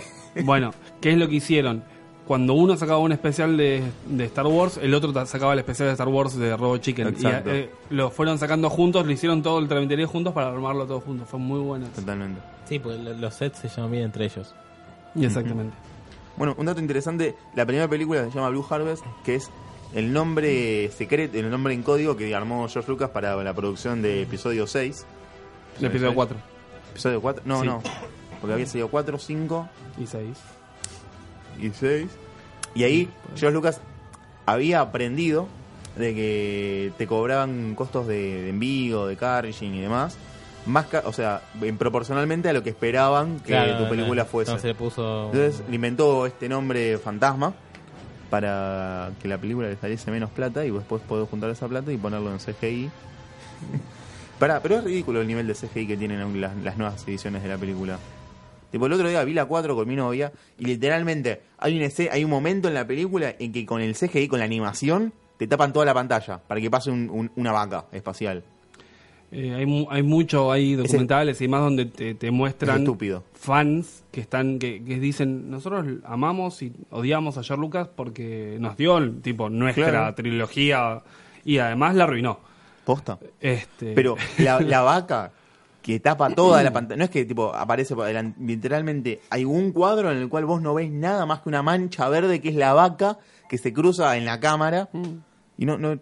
Bueno, ¿qué es lo que hicieron? Cuando uno sacaba un especial de, de Star Wars, el otro sacaba el especial de Star Wars de Robot Chicken. Exacto. Y eh, lo fueron sacando juntos, lo hicieron todo el tramiterío juntos para armarlo todo juntos. Fue muy bueno. eso. Totalmente. Sí, porque lo- los sets se llevan bien entre ellos. Exactamente. Bueno, un dato interesante, la primera película se llama Blue Harvest, que es el nombre secreto, el nombre en código que armó George Lucas para la producción de episodio 6. El episodio 4 ¿Episodio 4? No, Sí. no. Porque había sido 4, 5 y 6. Y 6. Y ahí George Lucas había aprendido de que te cobraban costos de, de envío, de carrying y demás. Más ca- o sea, en proporcionalmente a lo que esperaban que Claro, tu película no, fuese. Entonces le puso. Entonces le inventó este nombre fantasma para que la película le saliese menos plata y después poder juntar esa plata y ponerlo en CGI. Pará, pero es ridículo el nivel de CGI que tienen las, las nuevas ediciones de la película. Tipo, el otro día vi la 4 con mi novia y literalmente hay un, hay un momento en la película en que con el CGI, con la animación, te tapan toda la pantalla para que pase un- un- una vaca espacial. Eh, hay, mu- hay mucho, hay documentales y más donde te, te Es muestran estúpido. fans que están que, que dicen nosotros amamos y odiamos a George Lucas porque nos dio tipo nuestra Claro. trilogía y además la arruinó. Posta. Este, Pero la, la vaca que tapa toda la pantalla, no es que tipo aparece literalmente hay un cuadro en el cual vos no ves nada más que una mancha verde que es la vaca que se cruza en la cámara Mm. y no no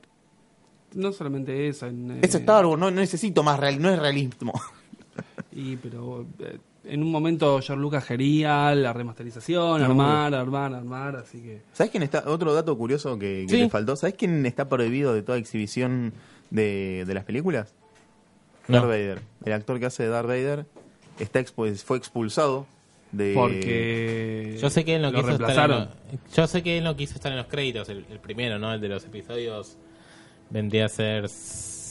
no solamente eso, en, eh, es Star Wars, no, no necesito más real, no es realismo. y pero eh, en un momento George Lucas quería la remasterización, No. armar, armar, armar, así que ¿Sabes quién está? Otro dato curioso que, que Sí. te faltó. ¿Sabes quién está prohibido de toda exhibición de, de las películas? No. Darth Vader. El actor que hace de Darth Vader está fue expulsado de porque Yo sé que él no lo quiso estar en Yo sé que él no quiso estar en los créditos, el, el primero, ¿no? El de los episodios vendría a ser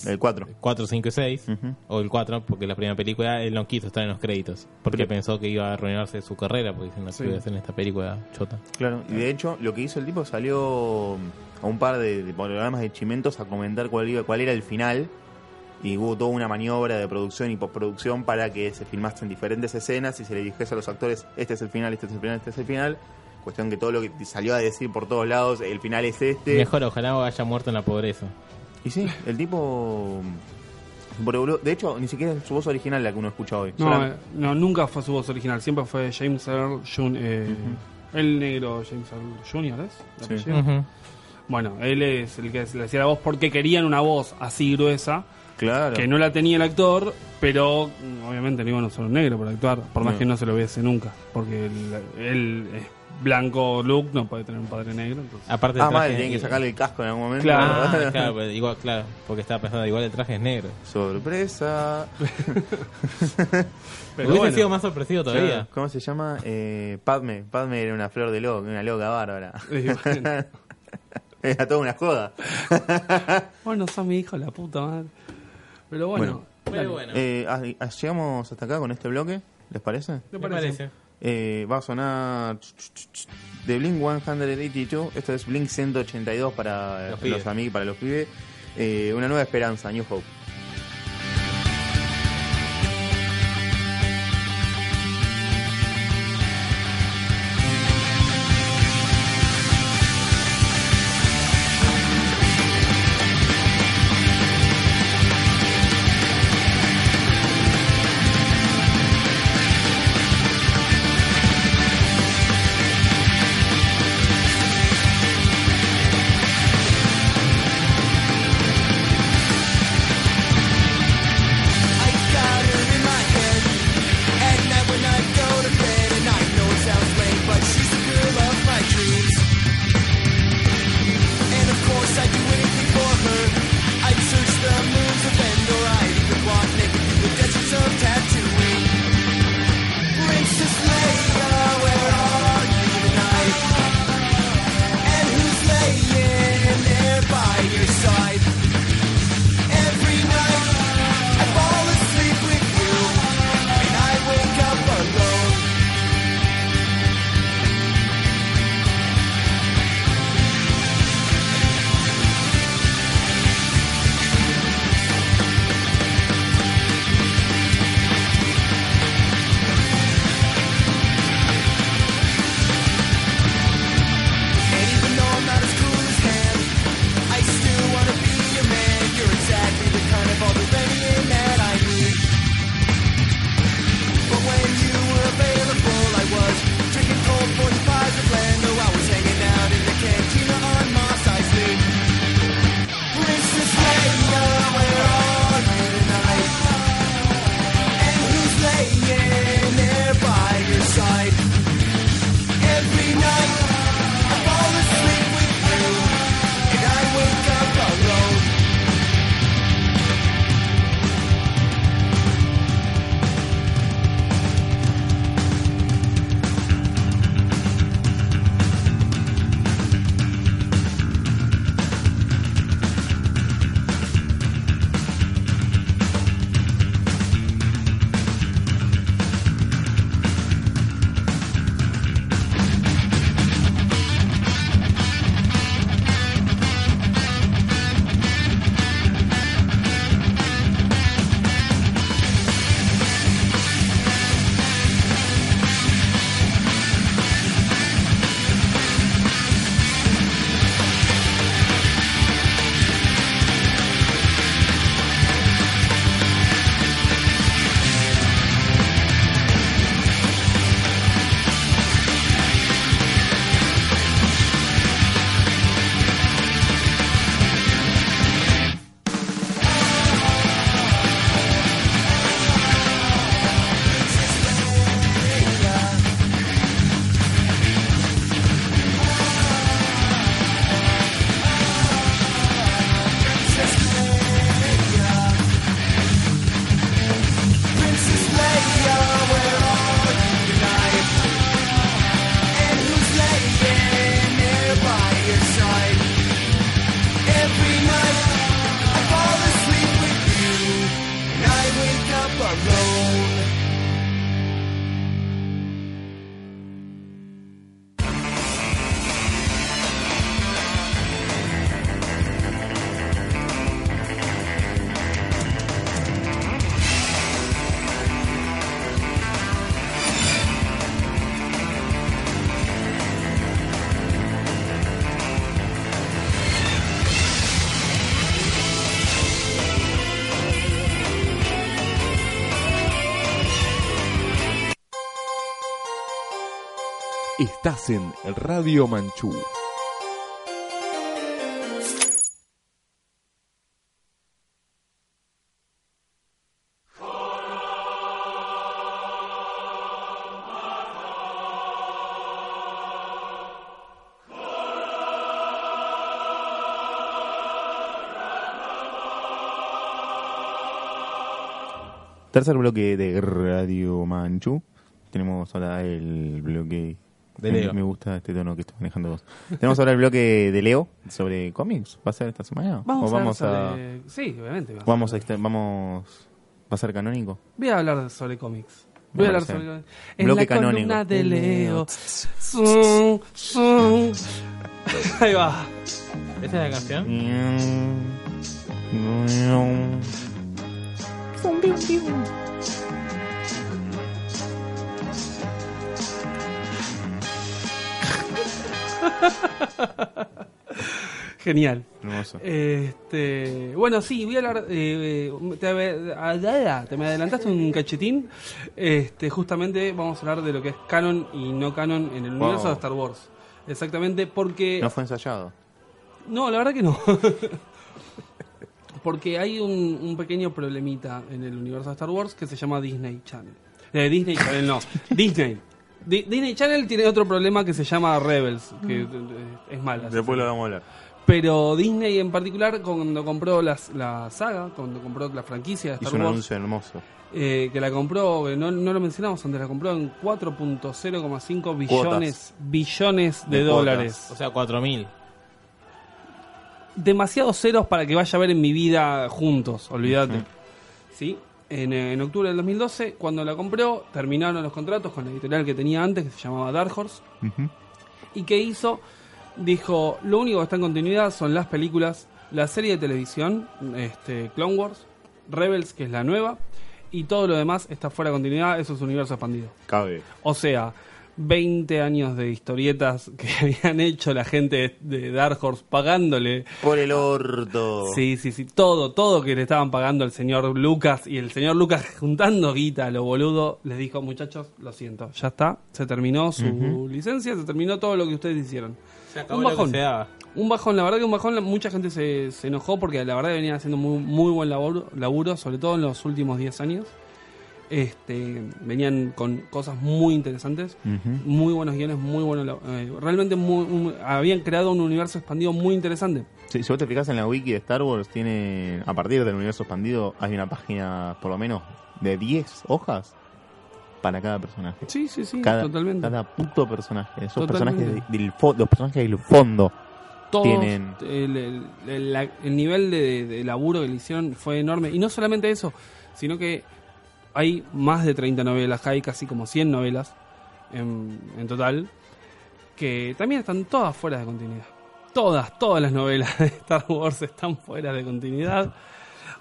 el 4. 4, 5 y 6, Ujú. o el 4, porque la primera película él no quiso estar en los créditos, porque Pero- pensó que iba a arruinarse su carrera, porque Sí. iba a hacer en esta película chota. Claro, y de hecho lo que hizo el tipo salió a un par de, de programas de chimentos a comentar cuál, iba- cuál era el final y hubo toda una maniobra de producción y postproducción para que se filmasen diferentes escenas y se le dijese a los actores este es el final, este es el final, este es el final. Cuestión que todo lo que salió a decir por todos lados, el final es este. Mejor, ojalá haya muerto en la pobreza. Y sí, el tipo... evoluo- De hecho, ni siquiera es su voz original la que uno escucha hoy. No, eh, no, nunca fue su voz original, siempre fue James Earl Jun- eh, el negro James Earl Jr. ¿es? ¿El Sí. Bueno, él es el que le hacía la voz porque querían una voz así gruesa, Claro. que no la tenía el actor, pero mm, obviamente no iban a usar un negro para actuar, por más No. que no se lo viese nunca, porque él, es blanco Luke, no puede tener un padre negro. entonces- Aparte Ah, tienen que sacarle el casco en algún momento. Claro. Ah, claro, pero igual, claro, porque estaba pensando, igual el traje es negro. Sorpresa. Pero Hubiese bueno, sido más sorpresivo todavía. ¿Cómo se llama? Eh, Padme. Padme era una flor de loca, una loca bárbara. Era toda una joda. bueno, sos mi hijo, la puta madre. Pero bueno, Bueno. Bueno, Eh, ah, ah, llegamos hasta acá con este bloque, ¿les parece? Me parece. Eh, va a sonar de Blink 182. Esto es Blink 182 para Los los, amigos, para los pibes. Eh, una nueva esperanza, New Hope. Estás en Radio Manchú. Tercer bloque de Radio Manchu. Tenemos ahora el bloque De me- Leo. Me gusta este tono que estás manejando vos. Tenemos ahora el bloque de Leo sobre cómics. ¿Va a ser esta semana? Vamos, ¿O vamos a, a, ver sobre- Sí, obviamente. vamos a exten- vamos ¿Va a ser canónico? Voy a hablar sobre cómics. Voy a hablar sobre cómics. En Bloque la canónico. columna de Leo. Zum, zum. Ahí va. ¿Esa es la canción? Genial. Hermoso. Este, bueno, sí, voy a hablar. eh, te, ave- ah, te me adelantaste un cachetín. Este, justamente vamos a hablar de lo que es canon y no canon en el Wow. universo de Star Wars. Exactamente, porque. No fue ensayado. No, la verdad que no. Porque hay un, un pequeño problemita en el universo de Star Wars que se llama Disney Channel. Eh, Disney Channel no, Disney. Di- Disney Channel tiene otro problema que se llama Rebels, que es mala. Después lo vamos a hablar. Pero Disney en particular, cuando compró las- la saga, cuando compró la franquicia de Hizo Star un Wars, anuncio hermoso. eh, que la compró, eh, no, no lo mencionamos antes, la compró en 4.0,5 billones, billones de, dólares. O sea, 4000. demasiados ceros para que vaya a ver en mi vida juntos, olvídate. ¿Sí? En, eh, en octubre del 2012, cuando la compró, terminaron los contratos con la editorial que tenía antes, que se llamaba Dark Horse. ¿Y qué hizo? Dijo, lo único que está en continuidad son las películas, la serie de televisión, este, Clone Wars, Rebels, que es la nueva, y todo lo demás está fuera de continuidad, eso es universo expandido. Cabe. O sea, 20 años de historietas que habían hecho la gente de Dark Horse pagándole. Por el orto. Sí, sí, sí, todo, todo que le estaban pagando al señor Lucas y el señor Lucas juntando guita a lo boludo, les dijo, muchachos, lo siento, ya está, se terminó su licencia, se terminó todo lo que ustedes hicieron. Se acabó Un lo que bajón. se daba. Un bajón, la verdad que un bajón, mucha gente se, se enojó porque la verdad que venían haciendo muy, muy buen laburo, laburo, sobre todo en los últimos 10 años. Este, venían con cosas muy interesantes, muy buenos guiones, muy buenos. eh, realmente muy- habían creado un universo expandido muy interesante. Sí, si vos te fijas en la wiki de Star Wars, tiene a partir del universo expandido hay una página por lo menos de 10 hojas para cada personaje. Sí, sí, sí, Cada, totalmente. cada puto personaje. Esos Totalmente. personajes de- del los personajes del fondo. Todos, tienen- el, el- el nivel de, de laburo que le hicieron fue enorme. Y no solamente eso, sino que hay más de 30 novelas, hay casi como 100 novelas en, en total, que también están todas fuera de continuidad. Todas, todas las novelas de Star Wars están fuera de continuidad.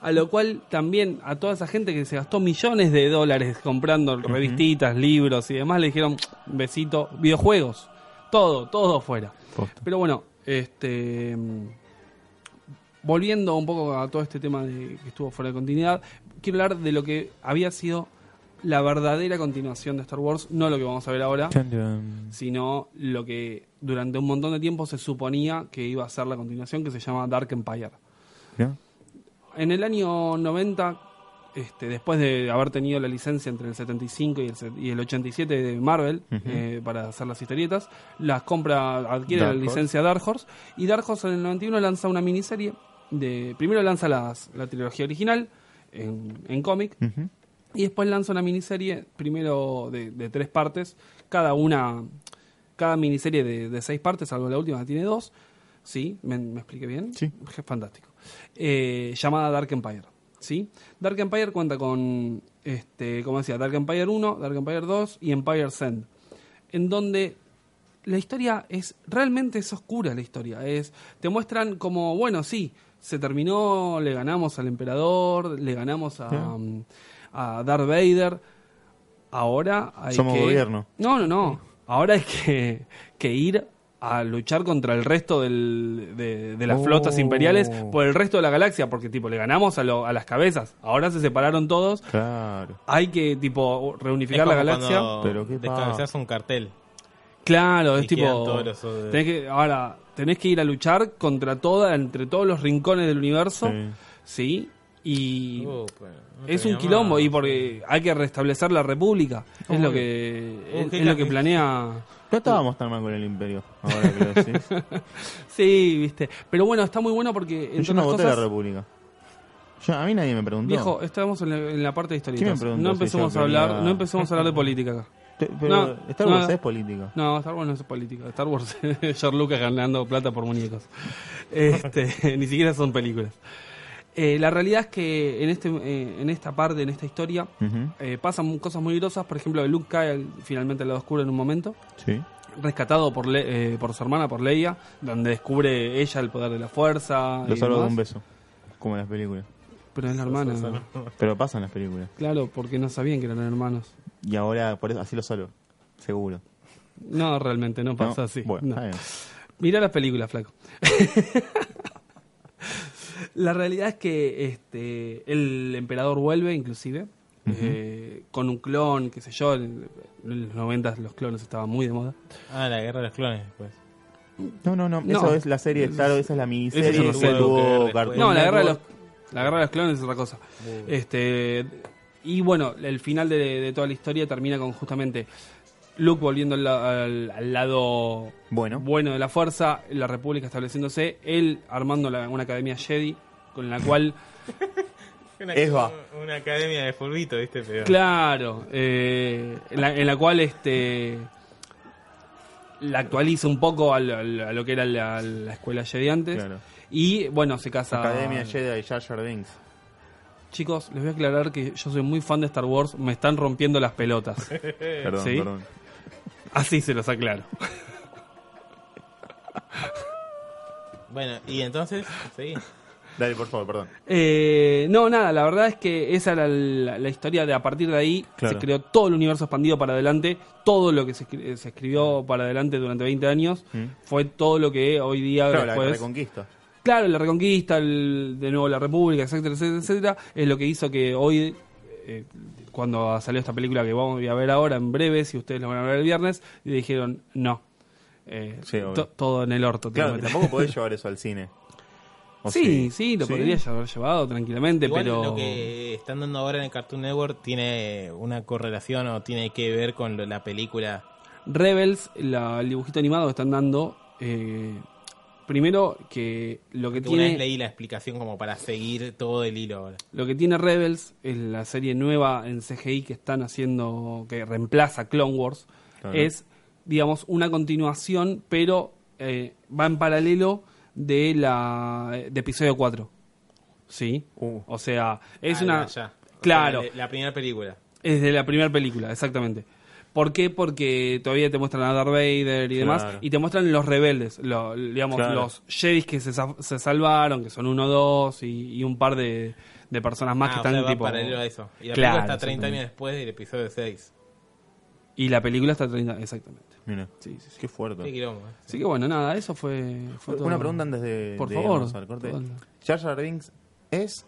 A lo cual también a toda esa gente que se gastó millones de dólares comprando revistitas, libros y demás, le dijeron, besito, videojuegos, todo, todo fuera. Posta. Pero bueno, este volviendo un poco a todo este tema de que estuvo fuera de continuidad, quiero hablar de lo que había sido la verdadera continuación de Star Wars, no lo que vamos a ver ahora, sino lo que durante un montón de tiempo se suponía que iba a ser la continuación, que se llama Dark Empire. En el año 90, este, después de haber tenido la licencia entre el 75 y el, y el 87 de Marvel eh, para hacer las historietas, las compra, adquiere Dark la Horse. licencia Dark Horse y Dark Horse en el 91 lanza una miniserie. De, primero lanza las- la trilogía original en, en cómic y después lanza una miniserie, primero de, de tres partes, cada una, cada miniserie de, de seis partes, salvo la última tiene dos. ¿Sí? ¿Me, me expliqué bien? Sí. Fantástico. Eh, llamada Dark Empire. ¿Sí? Dark Empire cuenta con, este, como decía, Dark Empire 1, Dark Empire 2 y Empire Send. En donde la historia es realmente es oscura la historia es te muestran como bueno sí se terminó le ganamos al emperador le ganamos a, um, a Darth Vader ahora hay Somos que gobierno. no no no ahora hay que, que ir a luchar contra el resto del- de, de las Oh. flotas imperiales por el resto de la galaxia porque tipo le ganamos a, lo- a las cabezas ahora se separaron todos Claro. hay que tipo reunificar Es la galaxia Pero qué descabezás un cartel. Claro, es tipo. los, tenés que, ahora, tenés que ir a luchar contra toda, entre todos los rincones del universo. Sí. Y Uh, no es un quilombo, y porque hay que restablecer la república. Es lo que, es, Uh, es lo que planea. No estábamos tan mal con el imperio, ahora que lo decís. Sí, viste. Pero bueno, está muy bueno porque. Yo no voté la república. Yo, a mí nadie me preguntó. Viejo, estamos en la, en la parte de ¿Quién historietas. No si empecemos yo a hablar, no empecemos a hablar de política acá. Pero No, Star Wars no. es política. No, Star Wars no es política. Star Wars es George Lucas ganando plata por muñecos. Este, ni siquiera son películas. Eh, la realidad es que en, este, eh, en esta parte, en esta historia, eh, pasan cosas muy grosas. Por ejemplo, Luke cae al- finalmente al lado oscuro en un momento, Sí. rescatado por, Le- eh, por su hermana, por Leia, donde descubre ella el poder de la fuerza. Lo y salvo de un beso. Como en las películas. Pero es la hermana. Pero pasa en las películas. Claro, porque no sabían que eran hermanos. Y ahora, por eso, así lo salvo. Seguro. No, realmente no pasa ¿No? así. Bueno, no. está bien. Mirá las películas, flaco. La realidad es que este el emperador vuelve, inclusive, eh, con un clon, qué sé yo. En, en los 90 los clones estaban muy de moda. Ah, la guerra de los clones, pues. No, no, no. No. Eso es la serie, claro, esa es la miniserie Esa es No, la guerra, de los, la guerra de los clones es otra cosa. Este Y bueno, el final de, de toda la historia termina con justamente Luke volviendo al, la- al- al lado Bueno. bueno de la fuerza, la República estableciéndose, él armando la- una academia Jedi con la cual, Una, Eva. Una academia de fulbito, ¿viste? Pero... claro, eh, en, la, en la cual este la actualiza un poco al- al- a, lo que era la, la escuela Jedi antes. Claro. Y bueno, se casa. Academia Jedi y Jar Jar Binks. Chicos, les voy a aclarar que yo soy muy fan de Star Wars, me están rompiendo las pelotas. Perdón, ¿Sí? perdón. Así se los aclaro. Bueno, y entonces, sí. Dale, por favor, perdón. Eh, no, nada, la verdad es que esa era la, la historia de a partir de ahí Claro. se creó todo el universo expandido para adelante, todo lo que se, se escribió para adelante durante 20 años Mm. fue todo lo que hoy día Claro, la reconquista. Claro, la reconquista, el- de nuevo la república, etcétera, etcétera, etcétera, es lo que hizo que hoy, eh, cuando salió esta película que vamos a ver ahora en breve, si ustedes la van a ver el viernes, y dijeron, no, Eh, Sí, to- todo en el orto. Claro, que tampoco podés llevar eso al cine. ¿O Sí, sí, lo podría haber llevado tranquilamente, Igual pero... lo que están dando ahora en el Cartoon Network tiene una correlación o tiene que ver con lo- la película. Rebels, la- el dibujito animado que están dando, eh, primero que lo que Que una vez tiene leí la explicación como para seguir todo el hilo ahora. lo que tiene Rebels es la serie nueva en CGI que están haciendo que reemplaza Clone Wars Claro. es digamos una continuación pero eh, va en paralelo de la de episodio 4 sí Uh. o sea es Ah, una ya. O claro sea, la primera película. es de la primera película, exactamente. ¿Por qué? Porque todavía te muestran a Darth Vader y demás, Claro. y te muestran los rebeldes, lo- digamos, Claro. los Jedi que se, se salvaron, que son uno o dos, y, y un par de, de personas más ah, que o sea, están va tipo... paralelo a eso. Y la Claro, película está 30 exactamente. años después del episodio 6. Y la película está 30, exactamente. Mira, Sí, sí, sí. qué fuerte. Qué quilombo, eh. Así que bueno, nada, eso fue... fue todo. Una pregunta antes de, Por de favor. irnos al corte. ¿Jar Jar Binks es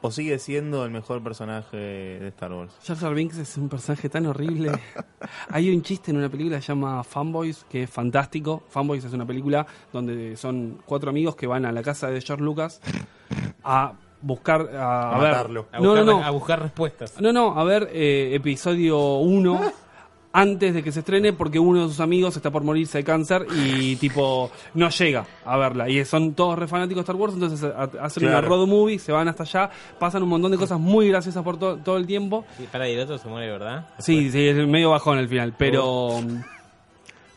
o sigue siendo el mejor personaje de Star Wars? Jar Jar Binks es un personaje tan horrible. Hay un chiste en una película que se llama Fanboys, que es fantástico. Fanboys es una película donde son cuatro amigos que van a la casa de George Lucas a buscar, a, A a ver- No, buscar, no, no. a buscar respuestas. No, no, a ver eh, episodio 1 antes de que se estrene porque uno de sus amigos está por morirse de cáncer y tipo no llega a verla. Y son todos re fanáticos de Star Wars, entonces hacen una Claro. road movie, se van hasta allá, pasan un montón de cosas muy graciosas por to- todo el tiempo. Sí, para y el otro se muere, ¿verdad? Sí, sí, es medio bajón al final, pero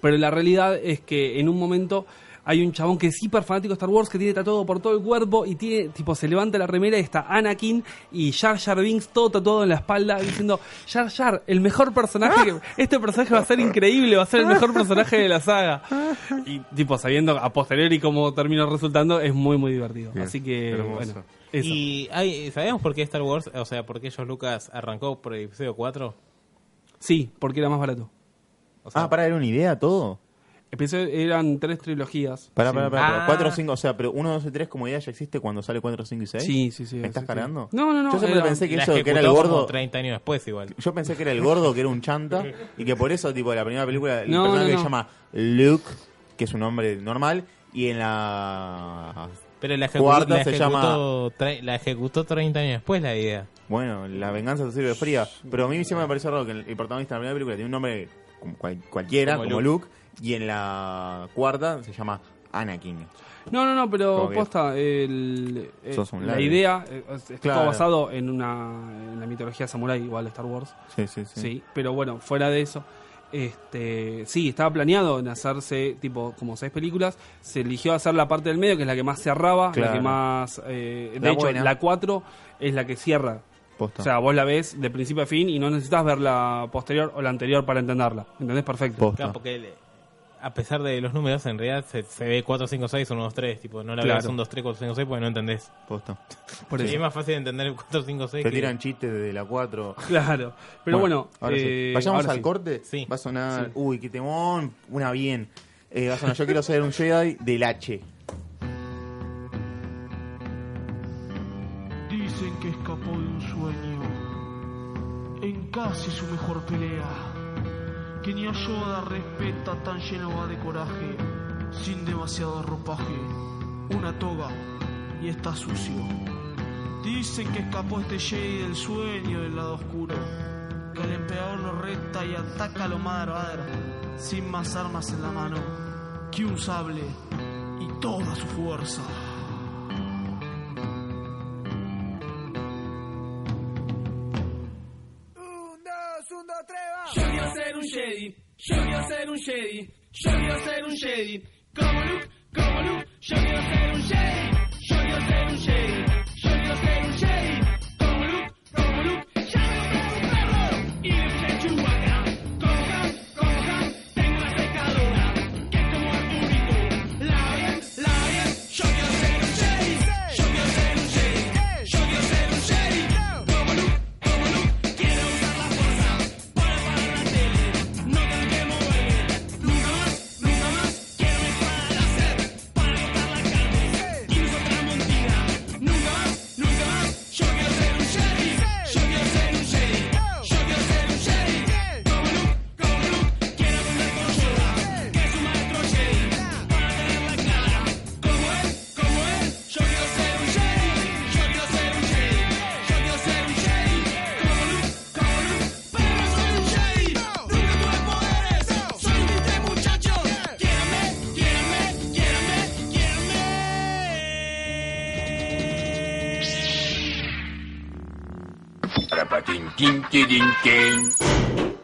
pero la realidad es que en un momento hay un chabón que es hiper fanático de Star Wars que tiene tatuado por todo el cuerpo y tiene tipo se levanta la remera y está Anakin y Jar Jar Binks todo tatuado en la espalda diciendo Jar Jar, el mejor personaje, que- este personaje va a ser increíble, va a ser el mejor personaje de la saga. Y tipo sabiendo a posteriori cómo terminó resultando es muy muy divertido. Bien, Así que hermoso. bueno, eso. Y hay, ¿sabemos por qué Star Wars, o sea, por qué George Lucas arrancó por el episodio 4? Sí, porque era más barato. O sea, Ah, para dar una idea todo. Episodio- eran tres trilogías. Para, Sí. para, para. Ah. 4, 5, o sea, pero 1, 2 y 3 como idea ya existe cuando sale 4, 5 y 6. Sí, sí, sí. ¿Me estás sí, sí. cargando? No, no, no. Yo siempre era- pensé que eso, que era el gordo. 30 años después igual. Yo pensé que era el gordo, que era un chanta, y que por eso, tipo, la primera película, el No, personaje no, no. se llama Luke, que es un nombre normal, y en la. Pero la, ejecu- Cuarta la se tre- la ejecutó 30 años después la idea. Bueno, la venganza se sirve fría. Pero a mí siempre me pareció raro que el, el protagonista de la primera película tiene un nombre como cual- cualquiera, Como como, Luke. y en la cuarta se llama Anakin. No, no, no, pero posta, el, eh, la idea eh, es- está Claro. basado en una en la mitología samurai igual de Star Wars. Sí, sí, sí. Sí, pero bueno, fuera de eso, Este, sí, estaba planeado en hacerse tipo como seis películas. Se eligió hacer la parte del medio, que es la que más cerraba, la Claro. que más. eh, de La hecho, buena. la 4 es la que cierra. Posta. O sea, vos la ves de principio a fin y no necesitas ver la posterior o la anterior para entenderla. ¿Entendés? Perfecto. Posta. Claro, porque el- a pesar de los números, en realidad se, se ve 4, 5, 6, 1, 2, 3. Tipo, no la Claro. veas 1, 2, 3, 4, 5, 6 porque no entendés. Posta. Por Sí, eso. es más fácil entender el 4, 5, 6. Te que- tiran chistes de la 4. Claro. Pero bueno, ahora sí. eh, Vayamos ahora al sí. corte. Sí. Va a sonar. Sí. Uy, qué temón. Una bien. Eh, va a sonar Yo quiero ser un Jedi del H. casi su mejor pelea. Que ni a respeta tan lleno va de coraje, sin demasiado ropaje, una toga y está sucio. Dicen que escapó este Jedi del sueño del lado oscuro, que el emperador lo reta y ataca a lo Vader, sin más armas en la mano que un sable y toda su fuerza. Yo quiero ser un Jedi, yo quiero ser un Jedi, yo quiero ser un Jedi. Como Luke, como Luke, yo quiero ser un Jedi, yo quiero ser un Jedi, yo quiero ser un Jedi.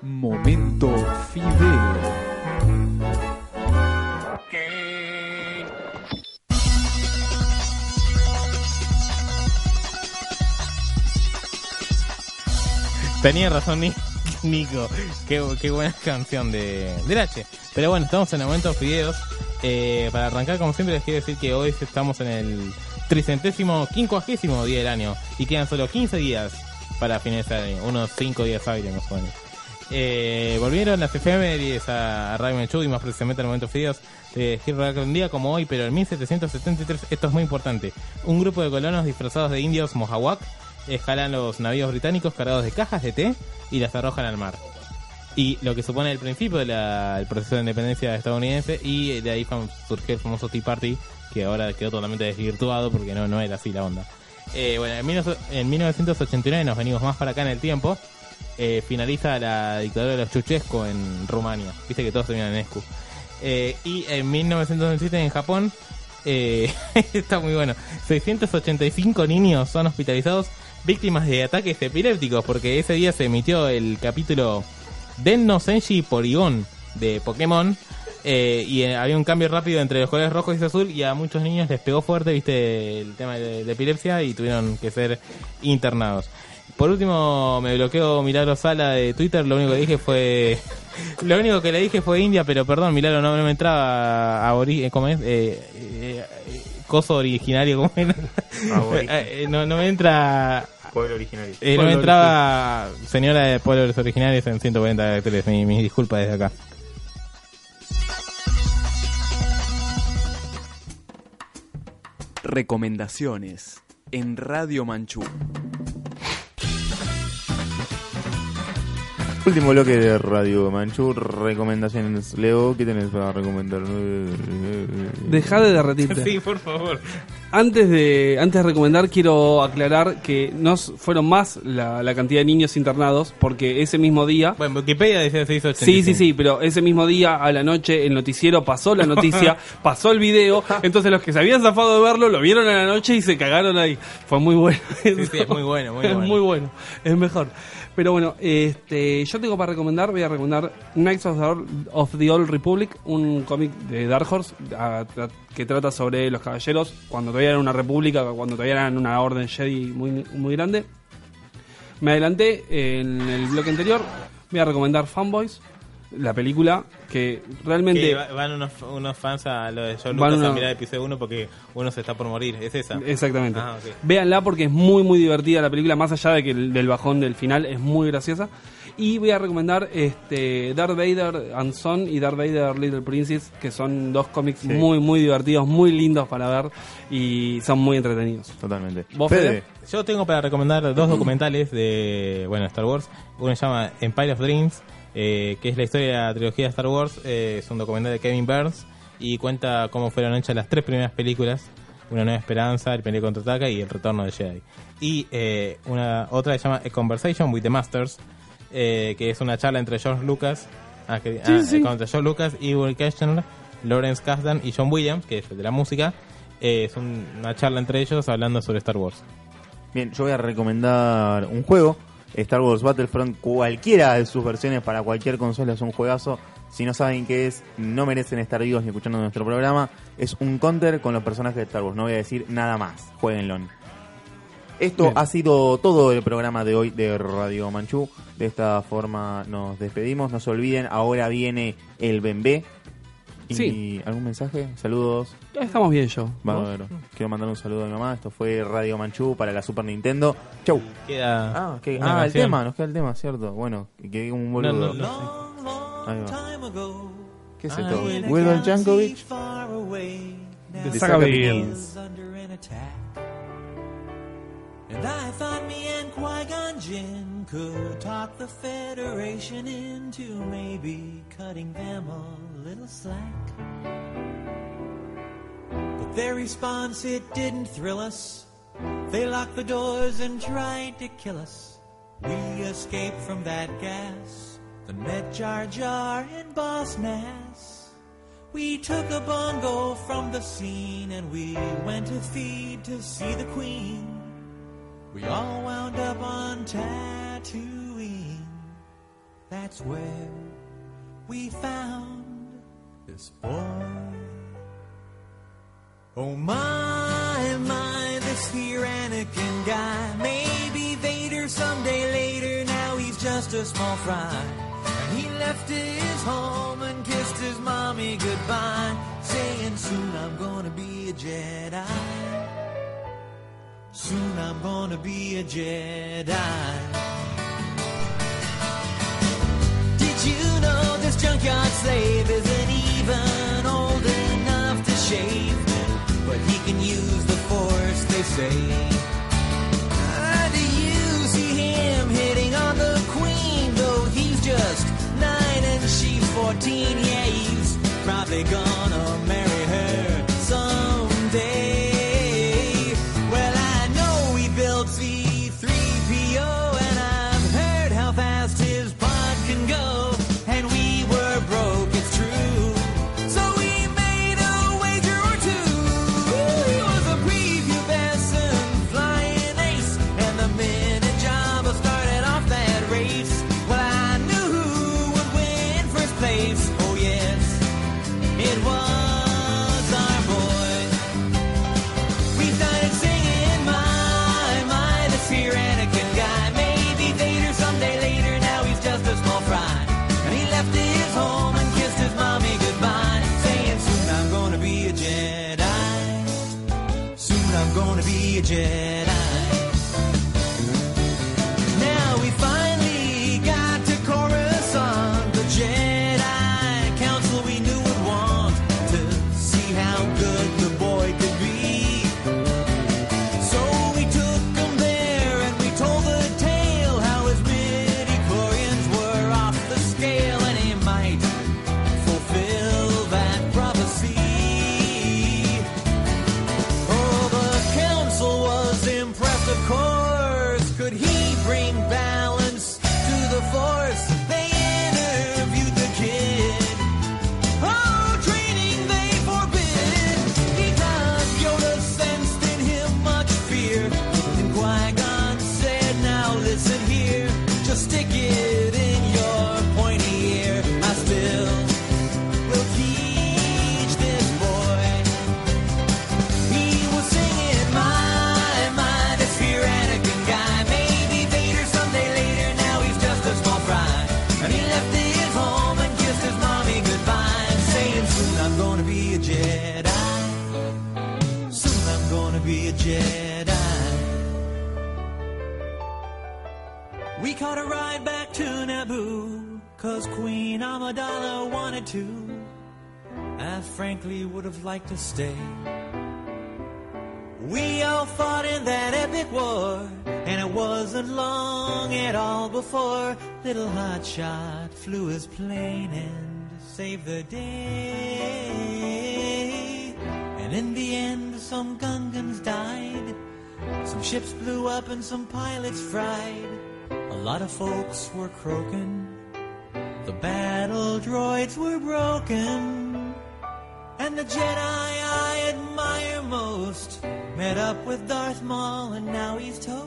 Momento Fideo. Tenía razón Ni- Nico. Qué, qué buena canción de, del H. Pero bueno, estamos en el momento videos. Eh, para arrancar, como siempre, les quiero decir que hoy estamos en el tricentésimo, quincuagésimo día del año. Y quedan solo 15 días para finalizar el año. Unos 5 días hábiles más o menos. Eh, volvieron las efemérides a, a Radio Menchú y más precisamente al momento videos de Rock un día como hoy, pero en 1773, esto es muy importante. Un grupo de colonos disfrazados de indios Mohawk escalan los navíos británicos cargados de cajas de té y las arrojan al mar. Y lo que supone el principio del proceso de independencia estadounidense y de ahí surgió el famoso Tea Party que ahora quedó totalmente desvirtuado porque no, no era así la onda. Eh, bueno, en, 19- en 1989 nos venimos más para acá en el tiempo. eh, finaliza la dictadura de los Chuchesco en Rumania. Viste que todos terminan en Escu. Eh, y en 1997 en Japón, eh, está muy bueno, 685 niños son hospitalizados víctimas de ataques epilépticos porque ese día se emitió el capítulo Denno Senshi Porygon de Pokémon eh, y eh, había un cambio rápido entre los colores rojos y azul y a muchos niños les pegó fuerte, viste, el tema de, de epilepsia y tuvieron que ser internados. Por último, me bloqueó Milagro Sala de Twitter, lo único que dije fue... Lo único que le dije fue India, pero perdón, Milagro, no, no me entraba a ori- ¿cómo es? Eh, eh, eh, coso originario, ¿cómo era? Eh, eh, no, no me entra... Pueblo originario. Eh, no me entraba señora de pueblos originarios en 140 caracteres. Mi, mis disculpas desde acá. Recomendaciones en Radio Manchú. Último bloque de Radio Manchu, recomendaciones. Leo, ¿qué tenés para recomendar? Dejá de derretirte. Sí, por favor. Antes de, antes de recomendar, quiero aclarar que no fueron más la, la cantidad de niños internados, porque ese mismo día. Bueno, Wikipedia decía 685. Sí, sí, sí, pero ese mismo día a la noche el noticiero pasó la noticia, pasó el video, entonces los que se habían zafado de verlo lo vieron a la noche y se cagaron ahí. Fue muy bueno. Sí, sí, es muy bueno, muy es muy bueno, es mejor. Pero bueno, este, yo tengo para recomendar, voy a recomendar Knights of the, Old- Republic, un cómic de Dark Horse que trata sobre los caballeros cuando todavía era una república, cuando todavía eran una orden Jedi muy, muy grande. Me adelanté en el bloque anterior, voy a recomendar Fanboys, la película que realmente... Que va- van unos, unos fans a lo de John Lucas uno- a mirar el episodio 1 porque uno se está por morir. ¿Es esa? Exactamente. Ah, ok. Véanla porque es muy, muy divertida la película, más allá de que el- del bajón del final es muy graciosa. Y voy a recomendar este Darth Vader and Son y Darth Vader Little Princess, que son dos cómics Sí. muy, muy divertidos, muy lindos para ver y son muy entretenidos. Totalmente. ¿Vos, Fede? Yo tengo para recomendar dos documentales de bueno Star Wars. Uno se llama Empire of Dreams, eh, que es la historia de la trilogía de Star Wars. Eh, es un documental de Kevin Burns y cuenta cómo fueron hechas las tres primeras películas. Una Nueva Esperanza, El Imperio Contraataca y El Retorno de Jedi. Y eh, una otra se llama A Conversation with the Masters, eh, que es una charla entre George Lucas, ah, que- Sí, ah, sí. George Lucas, Ewan Kirchner, Lawrence Kasdan y John Williams, que es el de la música. Eh, es un- una charla entre ellos hablando sobre Star Wars. Bien, yo voy a recomendar un juego. Star Wars Battlefront, cualquiera de sus versiones para cualquier consola es un juegazo. Si no saben qué es, no merecen estar vivos ni escuchando nuestro programa. Es un counter con los personajes de Star Wars. No voy a decir nada más. Jueguenlo. Esto Bien. ha sido todo el programa de hoy de Radio Manchú. De esta forma nos despedimos. No se olviden, ahora viene el Bembé. ¿Y Sí. algún mensaje? Saludos. Estamos bien yo. Bárbaro. Quiero mandar un saludo a mi mamá. Esto fue Radio Manchú para la Super Nintendo. Chau. Queda Ah, ah, el tema, nos queda el tema, cierto. Bueno, que quedé como un No, boludo. no, no Ahí va. Time ago, ¿Qué es esto? Wilbur Jankovic. De And I thought me and Qui-Gon Jinn could talk the Federation into maybe cutting them a little slack. But their response, it didn't thrill us. They locked the doors and tried to kill us. We escaped from that gas. The met Jar Jar and Boss Nass. We took a bongo from the scene and we went to feed to see the Queen. We all wound up on Tatooine. That's where we found this boy. Oh my, my, this here Anakin guy. Maybe Vader someday later, now he's just a small fry. And he left his home and kissed his mommy goodbye, saying soon I'm gonna be a Jedi. Soon I'm gonna be a Jedi. Did you know this junkyard slave isn't even old enough to shave? But he can use the force, they say. Ah, do you see him hitting on the queen? Though he's just nine and she's fourteen. Yeah, he's probably gonna marry Queen Amidala wanted to. I frankly would have liked to stay. We all fought in that epic war, and it wasn't long at all before little hotshot flew his plane and saved the day. And in the end, some Gungans died, some ships blew up, and some pilots fried. A lot of folks were croaking, the battle droids were broken. And the Jedi I admire most met up with Darth Maul and now he's